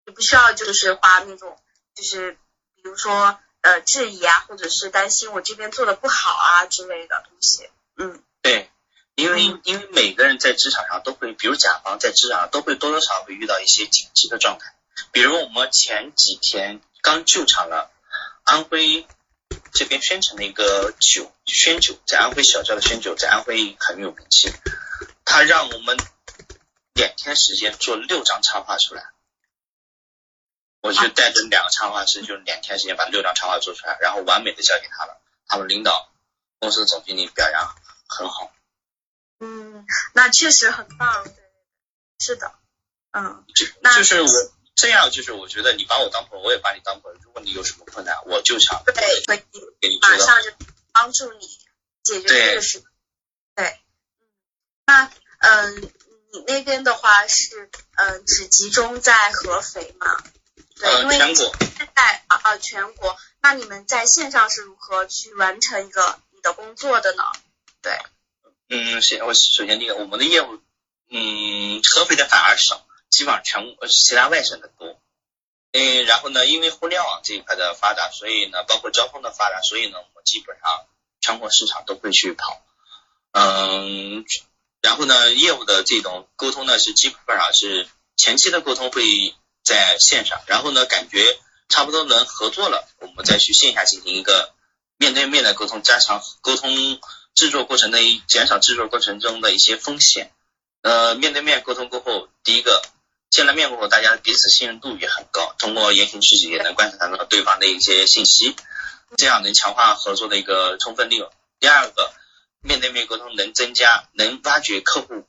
你不需要就是花那种就是比如说。呃，质疑啊，或者是担心我这边做的不好啊之类的东西，嗯，对，因为因为每个人在职场上都会，比如甲方在职场上都会多多少少会遇到一些紧急的状态，比如我们前几天刚救场了安徽这边宣城的一个酒宣酒，在安徽小窖的宣酒在安徽很有名气，他让我们两天时间做六张插画出来。我就带着两个插画师，就两天时间把六张插画做出来，然后完美的交给他了。他们领导、公司总经理表扬很好。嗯，那确实很棒。对，是的，嗯。就就是我这样，就是我觉得你把我当朋友，我也把你当朋友。如果你有什么困难，我就想对，可以马上就帮助你解决这个事。对，那嗯，你那边的话是嗯，只集中在合肥吗？对，因为全国在啊啊全国，那你们在线上是如何去完成一个你的工作的呢？对，嗯，先我首先第一个，我们的业务，嗯，合肥的反而少，基本上全国其他外省的多。嗯，然后呢，因为互联网这一块的发展，所以呢，包括交通的发展，所以呢，我们基本上全国市场都会去跑。嗯，然后呢，业务的这种沟通呢，是基本上是前期的沟通会。在线上，然后呢，感觉差不多能合作了，我们再去线下进行一个面对面的沟通，加强沟通制作过程的减少制作过程中的一些风险。呃，面对面沟通过后，第一个见了面过后，大家彼此信任度也很高，通过言行举止也能观察到对方的一些信息，这样能强化合作的一个充分利用。第二个，面对面沟通能增加，能挖掘客户。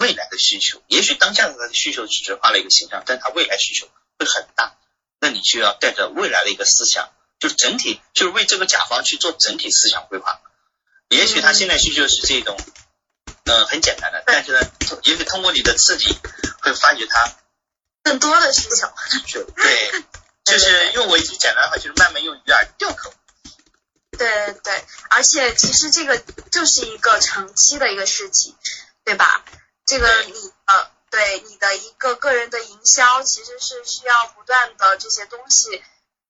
未来的需求，也许当下的他的需求只是画了一个形象，但他未来需求会很大，那你就要带着未来的一个思想，就是整体，就是为这个甲方去做整体思想规划。也许他现在需求是这种，嗯，很简单的，但是呢，也许通过你的刺激，会发掘他更多的需求。对，就是用我一句简单的话，就是慢慢用鱼饵钓客户。对对，而且其实这个就是一个长期的一个事情，对吧？这个你呃，对你的一个个人的营销，其实是需要不断的这些东西，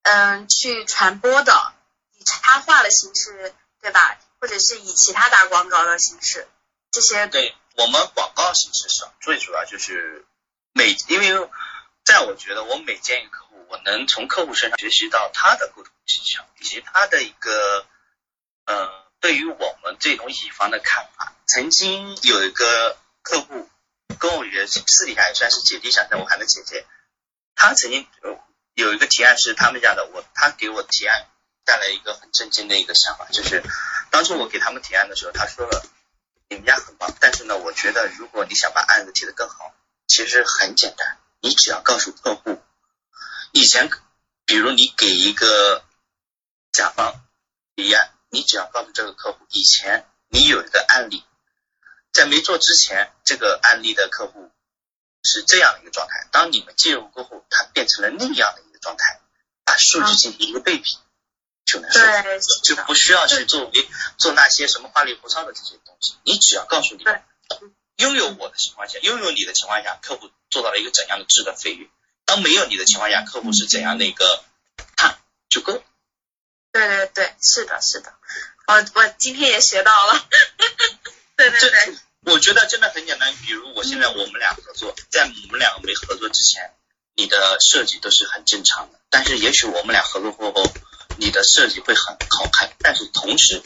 嗯，去传播的，以插画的形式，对吧？或者是以其他打广告的形式，这些。对我们广告形式上，最主要就是每，因为在我觉得，我每见一个客户，我能从客户身上学习到他的沟通技巧，以及他的一个，嗯，对于我们这种乙方的看法。曾经有一个客户跟我也私底下也算是姐弟相称，我喊他姐姐。他曾经有一个提案是他们家的，我他给我提案带来一个很震惊的一个想法，就是当初我给他们提案的时候，他说了你们家很棒，但是呢，我觉得如果你想把案子提得更好，其实很简单，你只要告诉客户，以前比如你给一个甲方提案，你只要告诉这个客户，以前你有一个案例，在没做之前，这个案例的客户。是这样的一个状态，当你们介入过后，它变成了那样的一个状态，把数据进行一个对比，就能说，就不需要去做为做那些什么花里胡哨的这些东西。你只要告诉你，拥有我的情况下，拥有你的情况下，客户做到了一个怎样的质的飞跃；当没有你的情况下，客户是怎样的一个看就够。对对对，是的，是的，我我今天也学到了。对对对。我觉得真的很简单，比如我现在我们俩合作，在我们两个没合作之前，你的设计都是很正常的。但是也许我们俩合作过后，你的设计会很好看，但是同时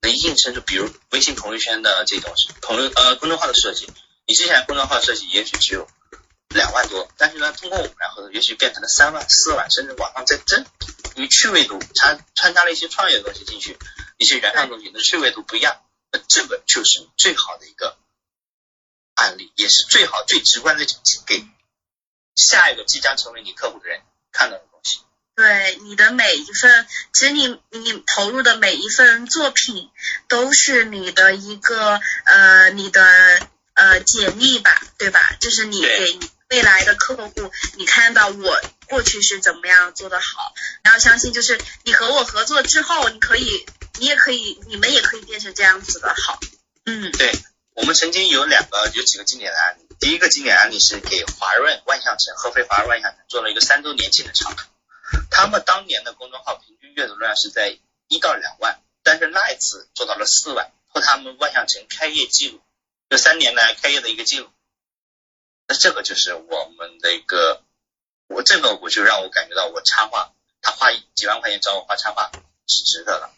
能映衬出，比如微信朋友圈的这种朋友呃公众号的设计，你之前公众号设计也许只有两万多，但是呢，通过我们俩合作，也许变成了三万、四万，甚至往上再增。因为趣味度掺穿插了一些创业的东西进去，一些原创东西，那趣味度不一样，那这个就是最好的一个。案例也是最好最直观的给下一个即将成为你客户的人看到的东西。对你的每一份，其实你你投入的每一份作品都是你的一个呃你的呃简历吧，对吧？就是你给未来的客户，你看到我过去是怎么样做的好，然后相信就是你和我合作之后，你可以你也可以你们也可以变成这样子的好。嗯，对。我们曾经有两个有几个经典的案例，第一个经典案例是给华润万象城合肥华润万象城做了一个三周年庆的场，他们当年的公众号平均阅读量是在一到两万，但是那一次做到了四万，破他们万象城开业记录，这三年来开业的一个记录。那这个就是我们的一个，我这个我就让我感觉到我插画，他花几万块钱找我画插画是值得的，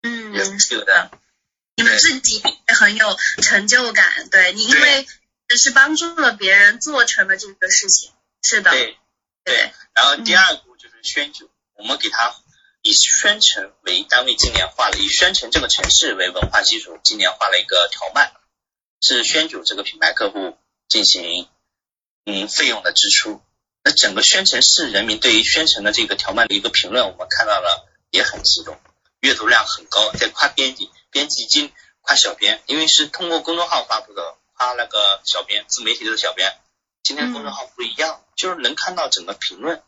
嗯，有的。你们自己也很有成就感，对你，因为只是帮助了别人做成了这个事情，是的。对对。然后第二步就是宣酒，我们给他以宣城为单位，今年画了以宣城这个城市为文化基础，今年画了一个条漫，是宣酒这个品牌客户进行嗯费用的支出。那整个宣城市人民对于宣城的这个条漫的一个评论，我们看到了也很激动，阅读量很高，在跨编辑。编辑经夸小编，因为是通过公众号发布的，夸那个小编自媒体的小编。今天公众号不一样，就是能看到整个评论。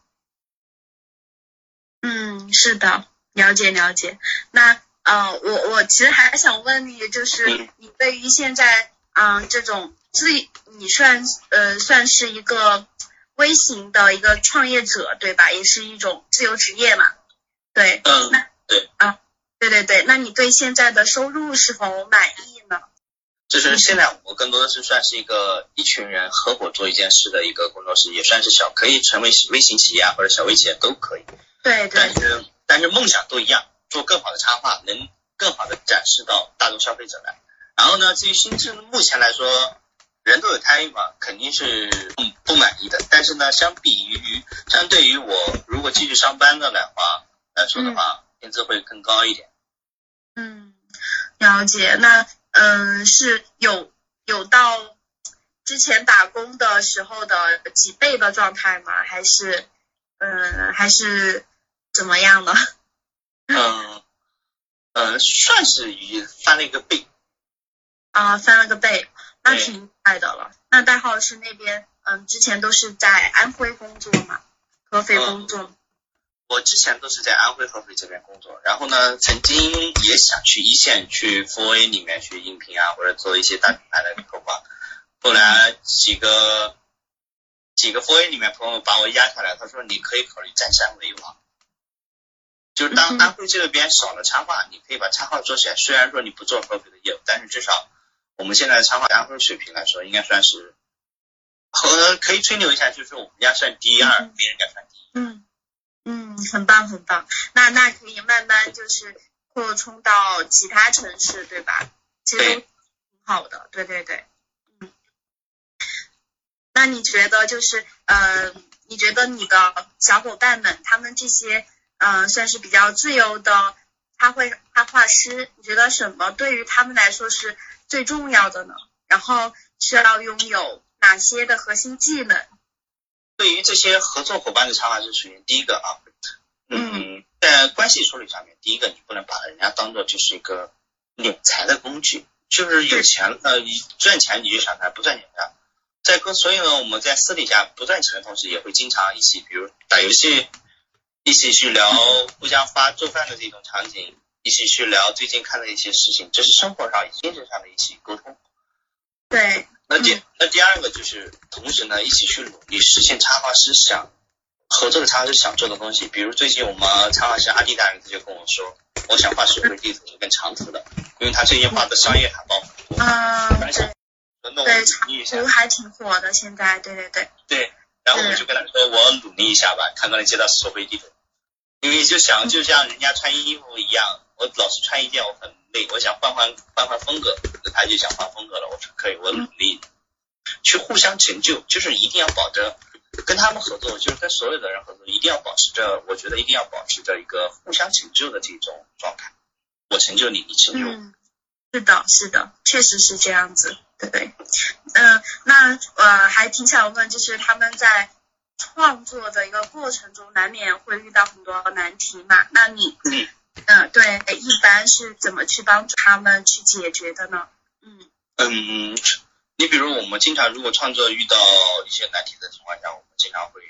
嗯，是的，了解了解。那呃，我我其实还想问你，就是你对于现在嗯这种自你算呃算是一个微型的一个创业者对吧？也是一种自由职业嘛？对。嗯。对。啊。对对对，那你对现在的收入是否满意呢？就是现在我更多的是算是一个一群人合伙做一件事的一个工作室，也算是小，可以成为微型企业啊或者小微企业都可以。对对。但是但是梦想都一样，做更好的插画，能更好的展示到大众消费者来。然后呢，至于薪资，目前来说，人都有贪欲嘛，肯定是不不满意的。但是呢，相比于相对于我如果继续上班的来话来说的话，薪资会更高一点。嗯，了解。那嗯，是有有到之前打工的时候的几倍的状态吗？还是嗯，还是怎么样呢？嗯嗯，算是于翻了一个倍。啊，翻了个倍，那挺快的了。那代号是那边嗯，之前都是在安徽工作嘛，合肥工作。我之前都是在安徽合肥这边工作，然后呢，曾经也想去一线去 4A 里面去应聘啊，或者做一些大品牌的客户。后来几个几个 4A 里面朋友把我压下来，他说你可以考虑占山为王，就是当安徽这边少了插画，你可以把插画做起来。虽然说你不做合肥的业务，但是至少我们现在的插画安徽水平来说，应该算是和可以吹牛一下，就是我们家算第二，别人家算第一。嗯。嗯，很棒很棒，那那可以慢慢就是扩充到其他城市，对吧？其实挺好的，对对对，嗯。那你觉得就是呃，你觉得你的小伙伴们他们这些呃算是比较自由的插绘插画师，你觉得什么对于他们来说是最重要的呢？然后需要拥有哪些的核心技能？对于这些合作伙伴的插画师，首先第一个啊，嗯，在关系处理上面，第一个你不能把人家当做就是一个敛财的工具，就是有钱呃，你赚钱你就想他，不赚钱的。在跟所以呢，我们在私底下不赚钱的同时，也会经常一起，比如打游戏，一起去聊互相发做饭的这种场景，一起去聊最近看的一些事情，这是生活上、精神上的一起沟通。对。那第那第二个就是同时呢，一起去努力实现插画师想合作的插画师想做的东西。比如最近我们插画师阿弟大人他就跟我说，我想画手绘地图跟长图的，因为他最近画的商业海报。啊。对，长图还挺火的，现在，对对对。对，然后我就跟他说，我努力一下吧，看能接到手绘地图。因为就想就像人家穿衣服一样，我老是穿一件，我很累，我想换换换换风格，他就想换风格了，我说可以，我努力去互相成就，就是一定要保证跟他们合作，就是跟所有的人合作，一定要保持着，我觉得一定要保持着一个互相成就的这种状态，我成就你，你成就我。嗯，是的，是的，确实是这样子。对，嗯，那呃还挺想问，就是他们在创作的一个过程中，难免会遇到很多难题嘛？那你，嗯，对，一般是怎么去帮助他们去解决的呢？嗯嗯，你比如我们经常如果创作遇到一些难题的情况下，我们经常会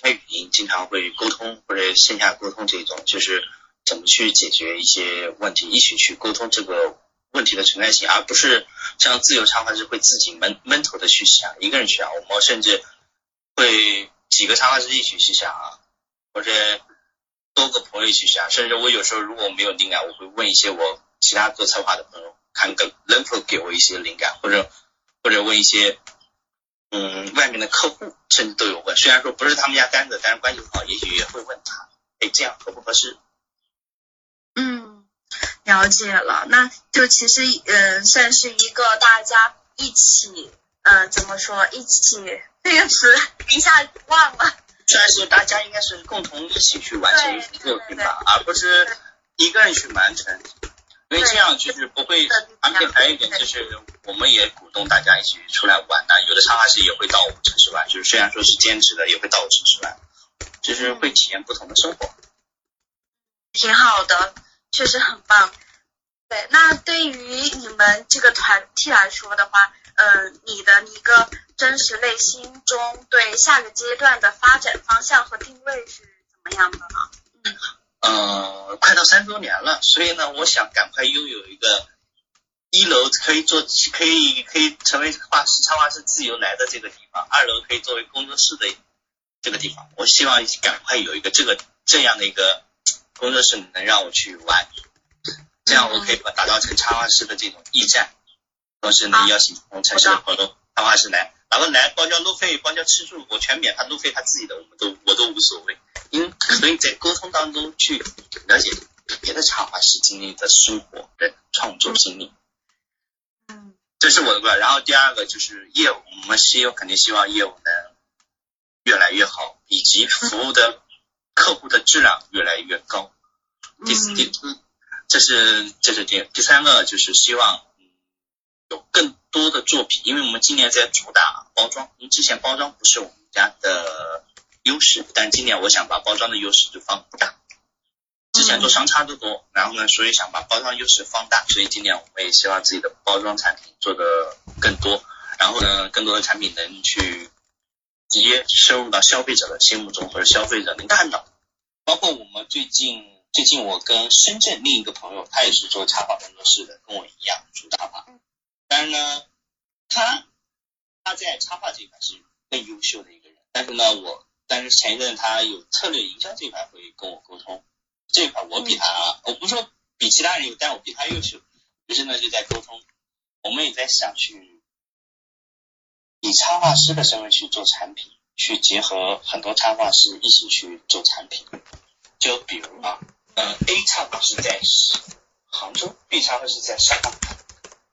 开语音，经常会沟通或者线下沟通这种，就是怎么去解决一些问题，一起去沟通这个。问题的存在性，而不是像自由插画师会自己闷闷头的去想，一个人去想。我们甚至会几个插画师一起去想啊，或者多个朋友一起想。甚至我有时候如果没有灵感，我会问一些我其他做策划的朋友，看个能否给我一些灵感，或者或者问一些嗯外面的客户，甚至都有问。虽然说不是他们家单子，但是关系好，也许也会问他，哎，这样合不合适？嗯了解了，那就其实嗯，算是一个大家一起嗯，怎么说一起这个词一下忘了。算是大家应该是共同一起去完成一幅作品吧，而不是一个人去完成，因为这样就是不会。而且还有一点就是，我们也鼓动大家一起出来玩呐。有的插画师也会到我们城市玩，就是虽然说是兼职的，也会到我城市玩，就是会体验不同的生活。挺好的。确实很棒，对。那对于你们这个团体来说的话，嗯，你的一个真实内心中对下个阶段的发展方向和定位是怎么样的呢？嗯，快到三周年了，所以呢，我想赶快拥有一个一楼可以做，可以可以成为画师、插画师自由来的这个地方，二楼可以作为工作室的这个地方。我希望赶快有一个这个这样的一个。工作室能让我去玩，这样我可以把打造成插画师的这种驿站，同时呢邀请不同城市的朋友插画师来，哪怕来包交路费、包交吃住我全免，他路费他自己的，我们都我都无所谓。因所以在沟通当中去了解别的插画师经历的生活的创作经历，嗯，这是我的观然后第二个就是业务，我们希肯定希望业务能越来越好，以及服务的。客户的质量越来越高。第四、第四，这是这是第第三个，就是希望有更多的作品，因为我们今年在主打包装，因为之前包装不是我们家的优势，但今年我想把包装的优势就放大。之前做商差都多，然后呢，所以想把包装优势放大，所以今年我们也希望自己的包装产品做的更多，然后呢，更多的产品能去。直接深入到消费者的心目中，或者消费者能看到。包括我们最近，最近我跟深圳另一个朋友，他也是做插画工作室的，跟我一样主插画。但是呢，他他在插画这一块是更优秀的一个人。但是呢，我但是前一阵他有策略营销这一块会跟我沟通，这一块我比他，我不说比其他人有，但我比他优秀。于是呢，就在沟通，我们也在想去。以插画师的身份去做产品，去结合很多插画师一起去做产品。就比如啊，呃，A 插画是在杭州，B 插画是在上海，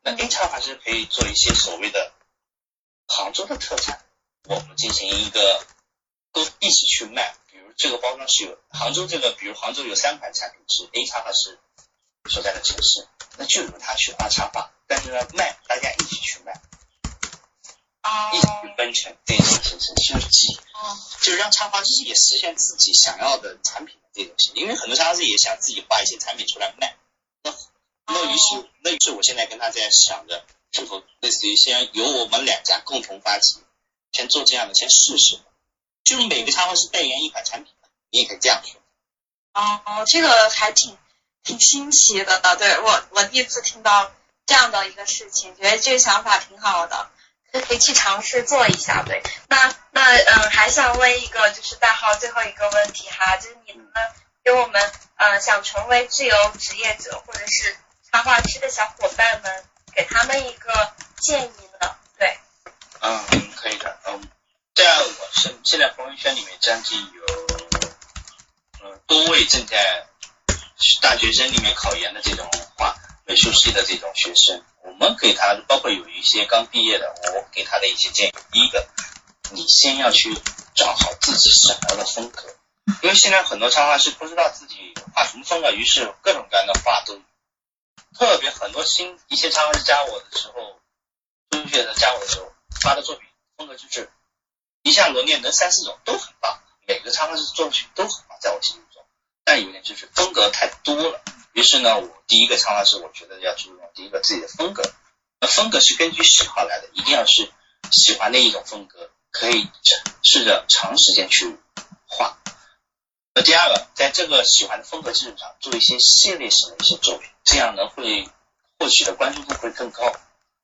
那 A 插画是可以做一些所谓的杭州的特产，我们进行一个都一起去卖。比如这个包装是有杭州这个，比如杭州有三款产品是 A 插画是所在的城市，那就由他去画插画，但是呢卖大家一起去卖，哦一起去分成，这种形成就是集，哦就是让插画师也实现自己想要的产品的这种形式，因为很多商家自己也想自己画一些产品出来卖。那那于是那于是我现在跟他在想着，是否类似于先由我们两家共同发起，先做这样的，先试试。就是每个插画师代言一款产品，你也可以这样说。哦，这个还挺挺新奇的，对我我第一次听到这样的一个事情，觉得这个想法挺好的，可以去尝试做一下。对，那那嗯，还想问一个就是大号最后一个问题哈，就是你能不能给我们呃想成为自由职业者或者是插画师的小伙伴们，给他们一个建议呢？对，嗯，可以的。嗯，在我身现在朋友圈里面将近有呃多位正在大学生里面考研的这种画美术系的这种学生，我们给他包括有一些刚毕业的，我给他的一些建议，第一个，你先要去找好自己想要的风格，因为现在很多插画师不知道自己画什么风格，于是各种各样的画都特别很多。新一些插画师加我的时候，初学者加我的时候发的作品风格就是一下罗列能三四种都很棒，每个插画师作品都很棒，在我心目中，但有点就是风格太多了。于是呢，我第一个插画师我觉得要注重第一个自己的风格，那风格是根据喜好来的，一定要是喜欢的一种风格，可以试着长时间去画。那第二个，在这个喜欢的风格基础上做一些系列型的一些作品，这样呢会获取的关注度会更高。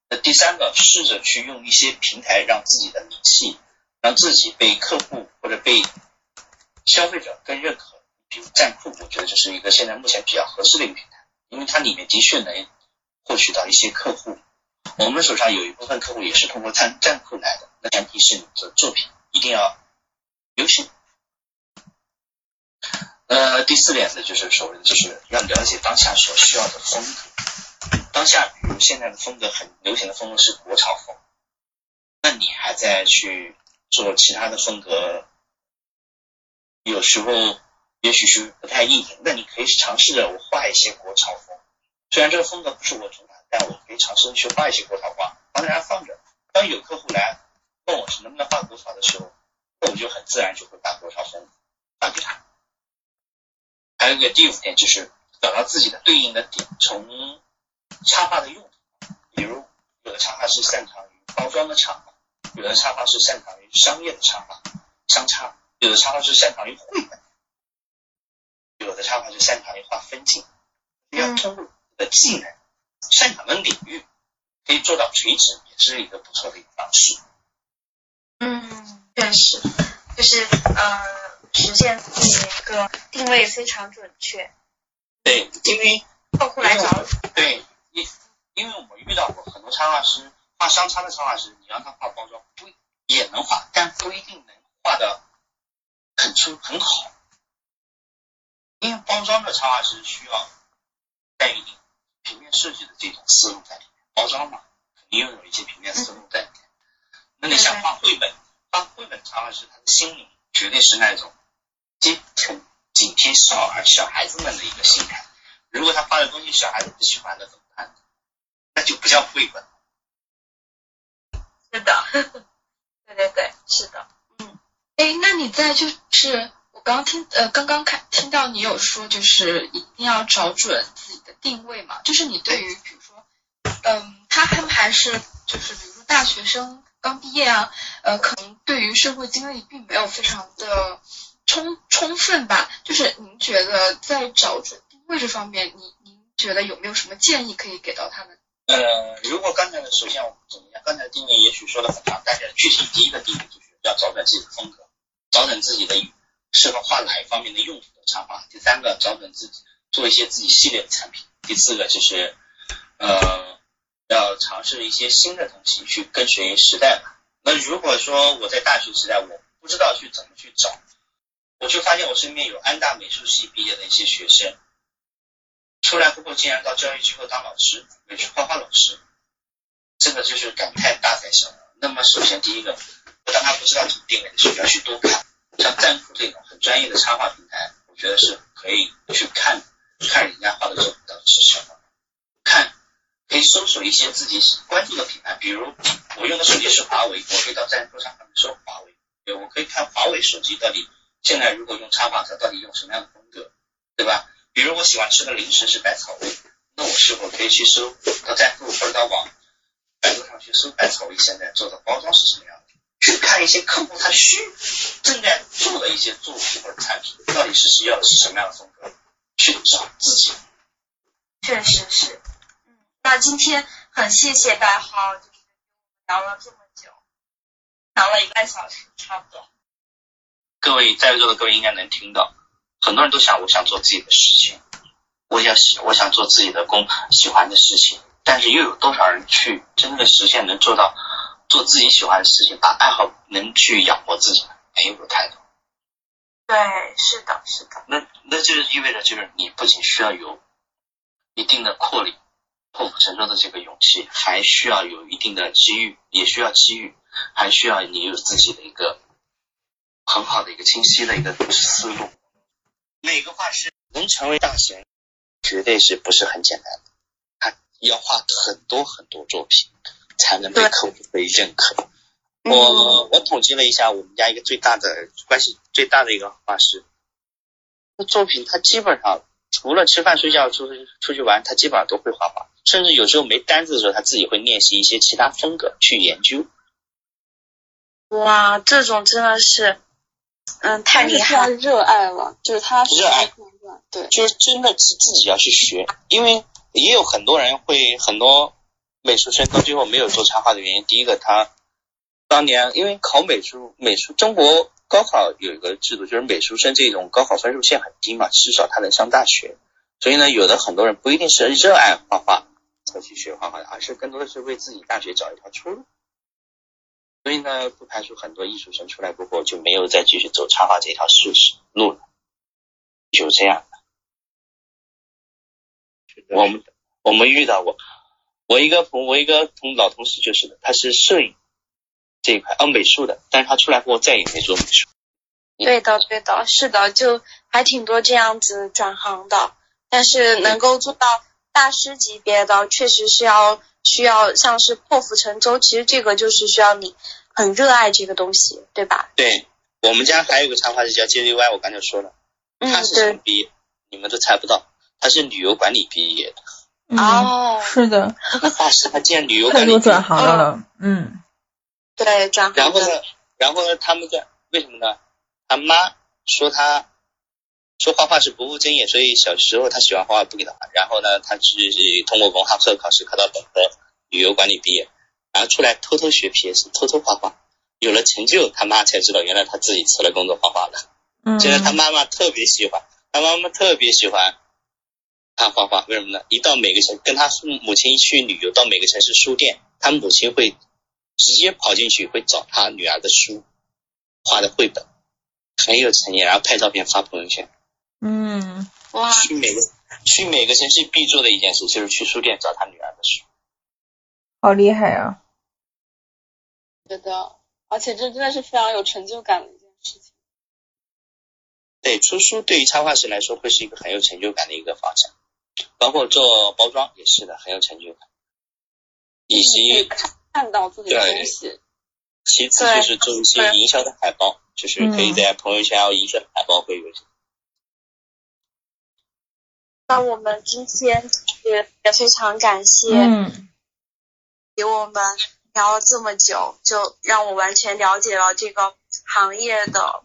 那第三个，试着去用一些平台让自己的名气，让自己被客户或者被消费者更认可。比如站酷，我觉得这是一个现在目前比较合适的一个平台，因为它里面的确能获取到一些客户。我们手上有一部分客户也是通过站站酷来的，那前提是你的作品一定要优秀。呃，第四点呢，就是所谓的就是要了解当下所需要的风格。当下，比如现在的风格很流行的风格是国潮风，那你还在去做其他的风格，有时候也许是不太应景。那你可以尝试着我画一些国潮风，虽然这个风格不是我主打，但我可以尝试去画一些国潮画，放在那放着。当有客户来问我是能不能画国潮的时候，那我就很自然就会把国潮风发给他。还有一个第五点就是找到自己的对应的点，从插画的用途，比如有的插画是擅长于包装的插画，有的插画是擅长于商业的插画，商插；有的插画是擅长于绘本，有的插画师擅长于画分镜。要通过你的技能、擅长的领域，可以做到垂直，也是一个不错的一个方式。嗯，确实，就是呃，实现自己的一个定位非常准确，对，因为客户来找你。对，因因为我们遇到过很多插画师，画商插的插画师，你让他画包装不也能画，但不一定能画的很出很好，因为包装的插画师需要带一点平面设计的这种思路在里面，包装嘛，肯定要有一些平面思路在里面。那你想画绘本，画绘本插画师他的心理绝对是那种接很紧贴少儿小孩子们的一个心态。如果他画的东西小孩子不喜欢的怎么办？那就不叫绘本。是的，对对对，是的，嗯哎，那你在就是我刚刚听呃刚刚看听到你有说，就是一定要找准自己的定位嘛，就是你对于比如说，嗯，他他们还是就是比如说大学生刚毕业啊，呃，可能对于社会经历并没有非常的充充分吧，就是您觉得在找准定位这方面，您您觉得有没有什么建议可以给到他们？呃，如果刚才的，首先我总结一下，刚才定位也许说的很长，但是具体第一个定位就是要找准自己的风格，找准自己的适合画哪一方面的用途的插画。第三个，找准自己做一些自己系列的产品。第四个就是呃，要尝试一些新的东西，去跟随时代吧。那如果说我在大学时代，我不知道去怎么去找，我就发现我身边有安大美术系毕业的一些学生。出来过后，竟然到教育机构当老师，美术画画老师。这个就是感叹大材小用。那么首先第一个，当他不知道怎么定位的时候，要去多看，像赞酷这种很专业的插画平台，我觉得是可以去看看人家画的作品到底是什么，看可以搜索一些自己关注的品牌，比如我用的手机是华为，我可以到赞酷上搜华为，对，我可以看华为手机到底现在如果用插画，它到底用什么样的风格，对吧？比如我喜欢吃的零食是百草味，那我是否可以去搜到赞酷或者到网百度上去搜百草味现在做的包装是什么样的？去看一些客户他需正在做的一些作品或者产品，到底是需要的是什么样的风格，去找自己。确实是，嗯，那今天很谢谢白豪，就是聊了这么久，聊了一个半小时差不多。各位在座的各位应该能听到，很多人都想我想做自己的事情，我想喜我想做自己的工喜欢的事情，但是又有多少人去真的实现能做到做自己喜欢的事情，把爱好能去养活自己？没有太多。对，是的，是的。那那就是意味着就是你不仅需要有一定的魄力、破釜沉舟的这个勇气，还需要有一定的机遇，也需要机遇，还需要你有自己的一个很好的一个清晰的一个思路。每个画师能成为大神，绝对是不是很简单的，他要画很多很多作品，才能被客户被认可。我我统计了一下，我们家一个最大的关系最大的一个画师，那作品他基本上除了吃饭睡觉出去出去玩，他基本上都会画画，甚至有时候没单子的时候，他自己会练习一些其他风格去研究。哇，这种真的是，嗯，太厉害了。热爱了，就是他热爱对，就是真的自自己要去学，因为也有很多人会很多美术生到最后没有做插画的原因，第一个他当年因为考美术，美术中国高考有一个制度，就是美术生这种高考分数线很低嘛，至少他能上大学，所以呢，有的很多人不一定是热爱画画才去学画画的，而是更多的是为自己大学找一条出路。所以呢，不排除很多艺术生出来过后就没有再继续走插画这条事路了，就这样。我们我们遇到过，我一个朋我一个同老同事就是的，他是摄影这一块，哦美术的，但是他出来过后再也没做美术。对的，对的，是的，就还挺多这样子转行的，但是能够做到大师级别的，确实是要需要像是破釜沉舟，其实这个就是需要你很热爱这个东西，对吧？对我们家还有个插画师叫 JZY，我刚才说了，嗯他，是什么，毕业？你们都猜不到，他是旅游管理毕业的。嗯，哦是的，那画师他竟然旅游管理毕业多转行了了，嗯对转，然后呢，然后呢，他们在为什么呢？他妈说他说画画是不务正业，所以小时候他喜欢画画不给他画。然后呢，他去通过文化课考试考到本科，旅游管理毕业，然后出来偷偷学 PS，偷偷画画，有了成就，他妈才知道原来他自己辞了工作画画了。嗯，现在他妈妈特别喜欢，他妈妈特别喜欢他画画，为什么呢？一到每个城，跟他父母亲去旅游，到每个城市书店，他母亲会直接跑进去，会找他女儿的书，画的绘本，很有诚意，然后拍照片发朋友圈。嗯哇，去每个去每个城市必做的一件事就是去书店找他女儿的书。好厉害啊，觉得，而且这真的是非常有成就感的一件事情。对，出书对于插画师来说会是一个很有成就感的一个方向，包括做包装也是的，很有成就感，以及看看到自己的东西，其次就是做一些营销的海报，就是可以在朋友圈还有营销的海报会有一些。那我们今天也也非常感谢嗯给我们聊了这么久，就让我完全了解了这个行业的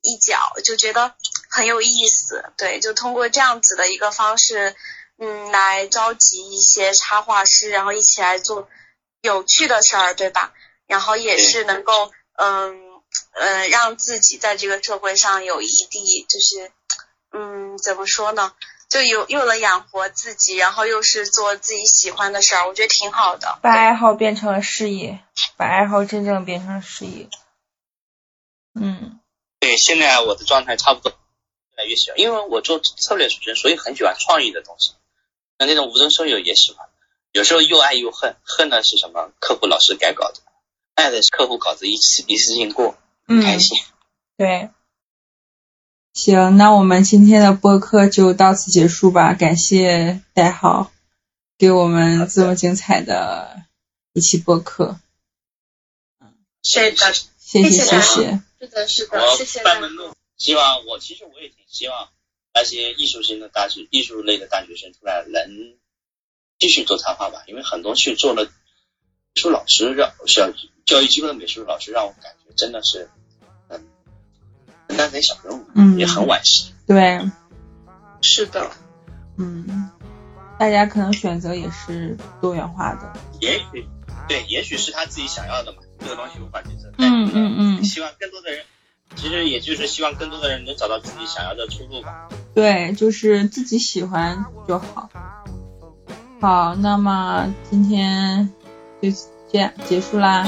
一角，就觉得很有意思。对，就通过这样子的一个方式，嗯，来召集一些插画师，然后一起来做有趣的事儿，对吧？然后也是能够，嗯呃，让自己在这个社会上有一地，就是，嗯，怎么说呢？就有又能养活自己，然后又是做自己喜欢的事儿，我觉得挺好的。把爱好变成了事业，把爱好真正变成了事业，嗯对，现在我的状态差不多越来越喜欢，因为我做策略出身，所以很喜欢创意的东西。那那种无中生有也喜欢。有时候又爱又恨，恨的是什么？客户老是改稿子，爱的是客户稿子一次一次性过，开嗯，心。对。行，那我们今天的播客就到此结束吧。感谢代号给我们这么精彩的一期播客，是的，谢谢谢谢大家谢谢。是的，是的，我谢谢希望我其实我也挺希望那些艺术型的大学、艺术类的大学生出来能继续做插画吧，因为很多去做了美术老师，让小教育机构的美术老师，让我感觉真的是嗯承担点小任务，嗯也很惋惜。对，是的，嗯，大家可能选择也是多元化的。也许对，也许是他自己想要的嘛，这个东西无法决策。嗯嗯嗯希望更多的人，其实也就是希望更多的人能找到自己想要的出路吧。对，就是自己喜欢就好。好，那么今天就这样结束啦。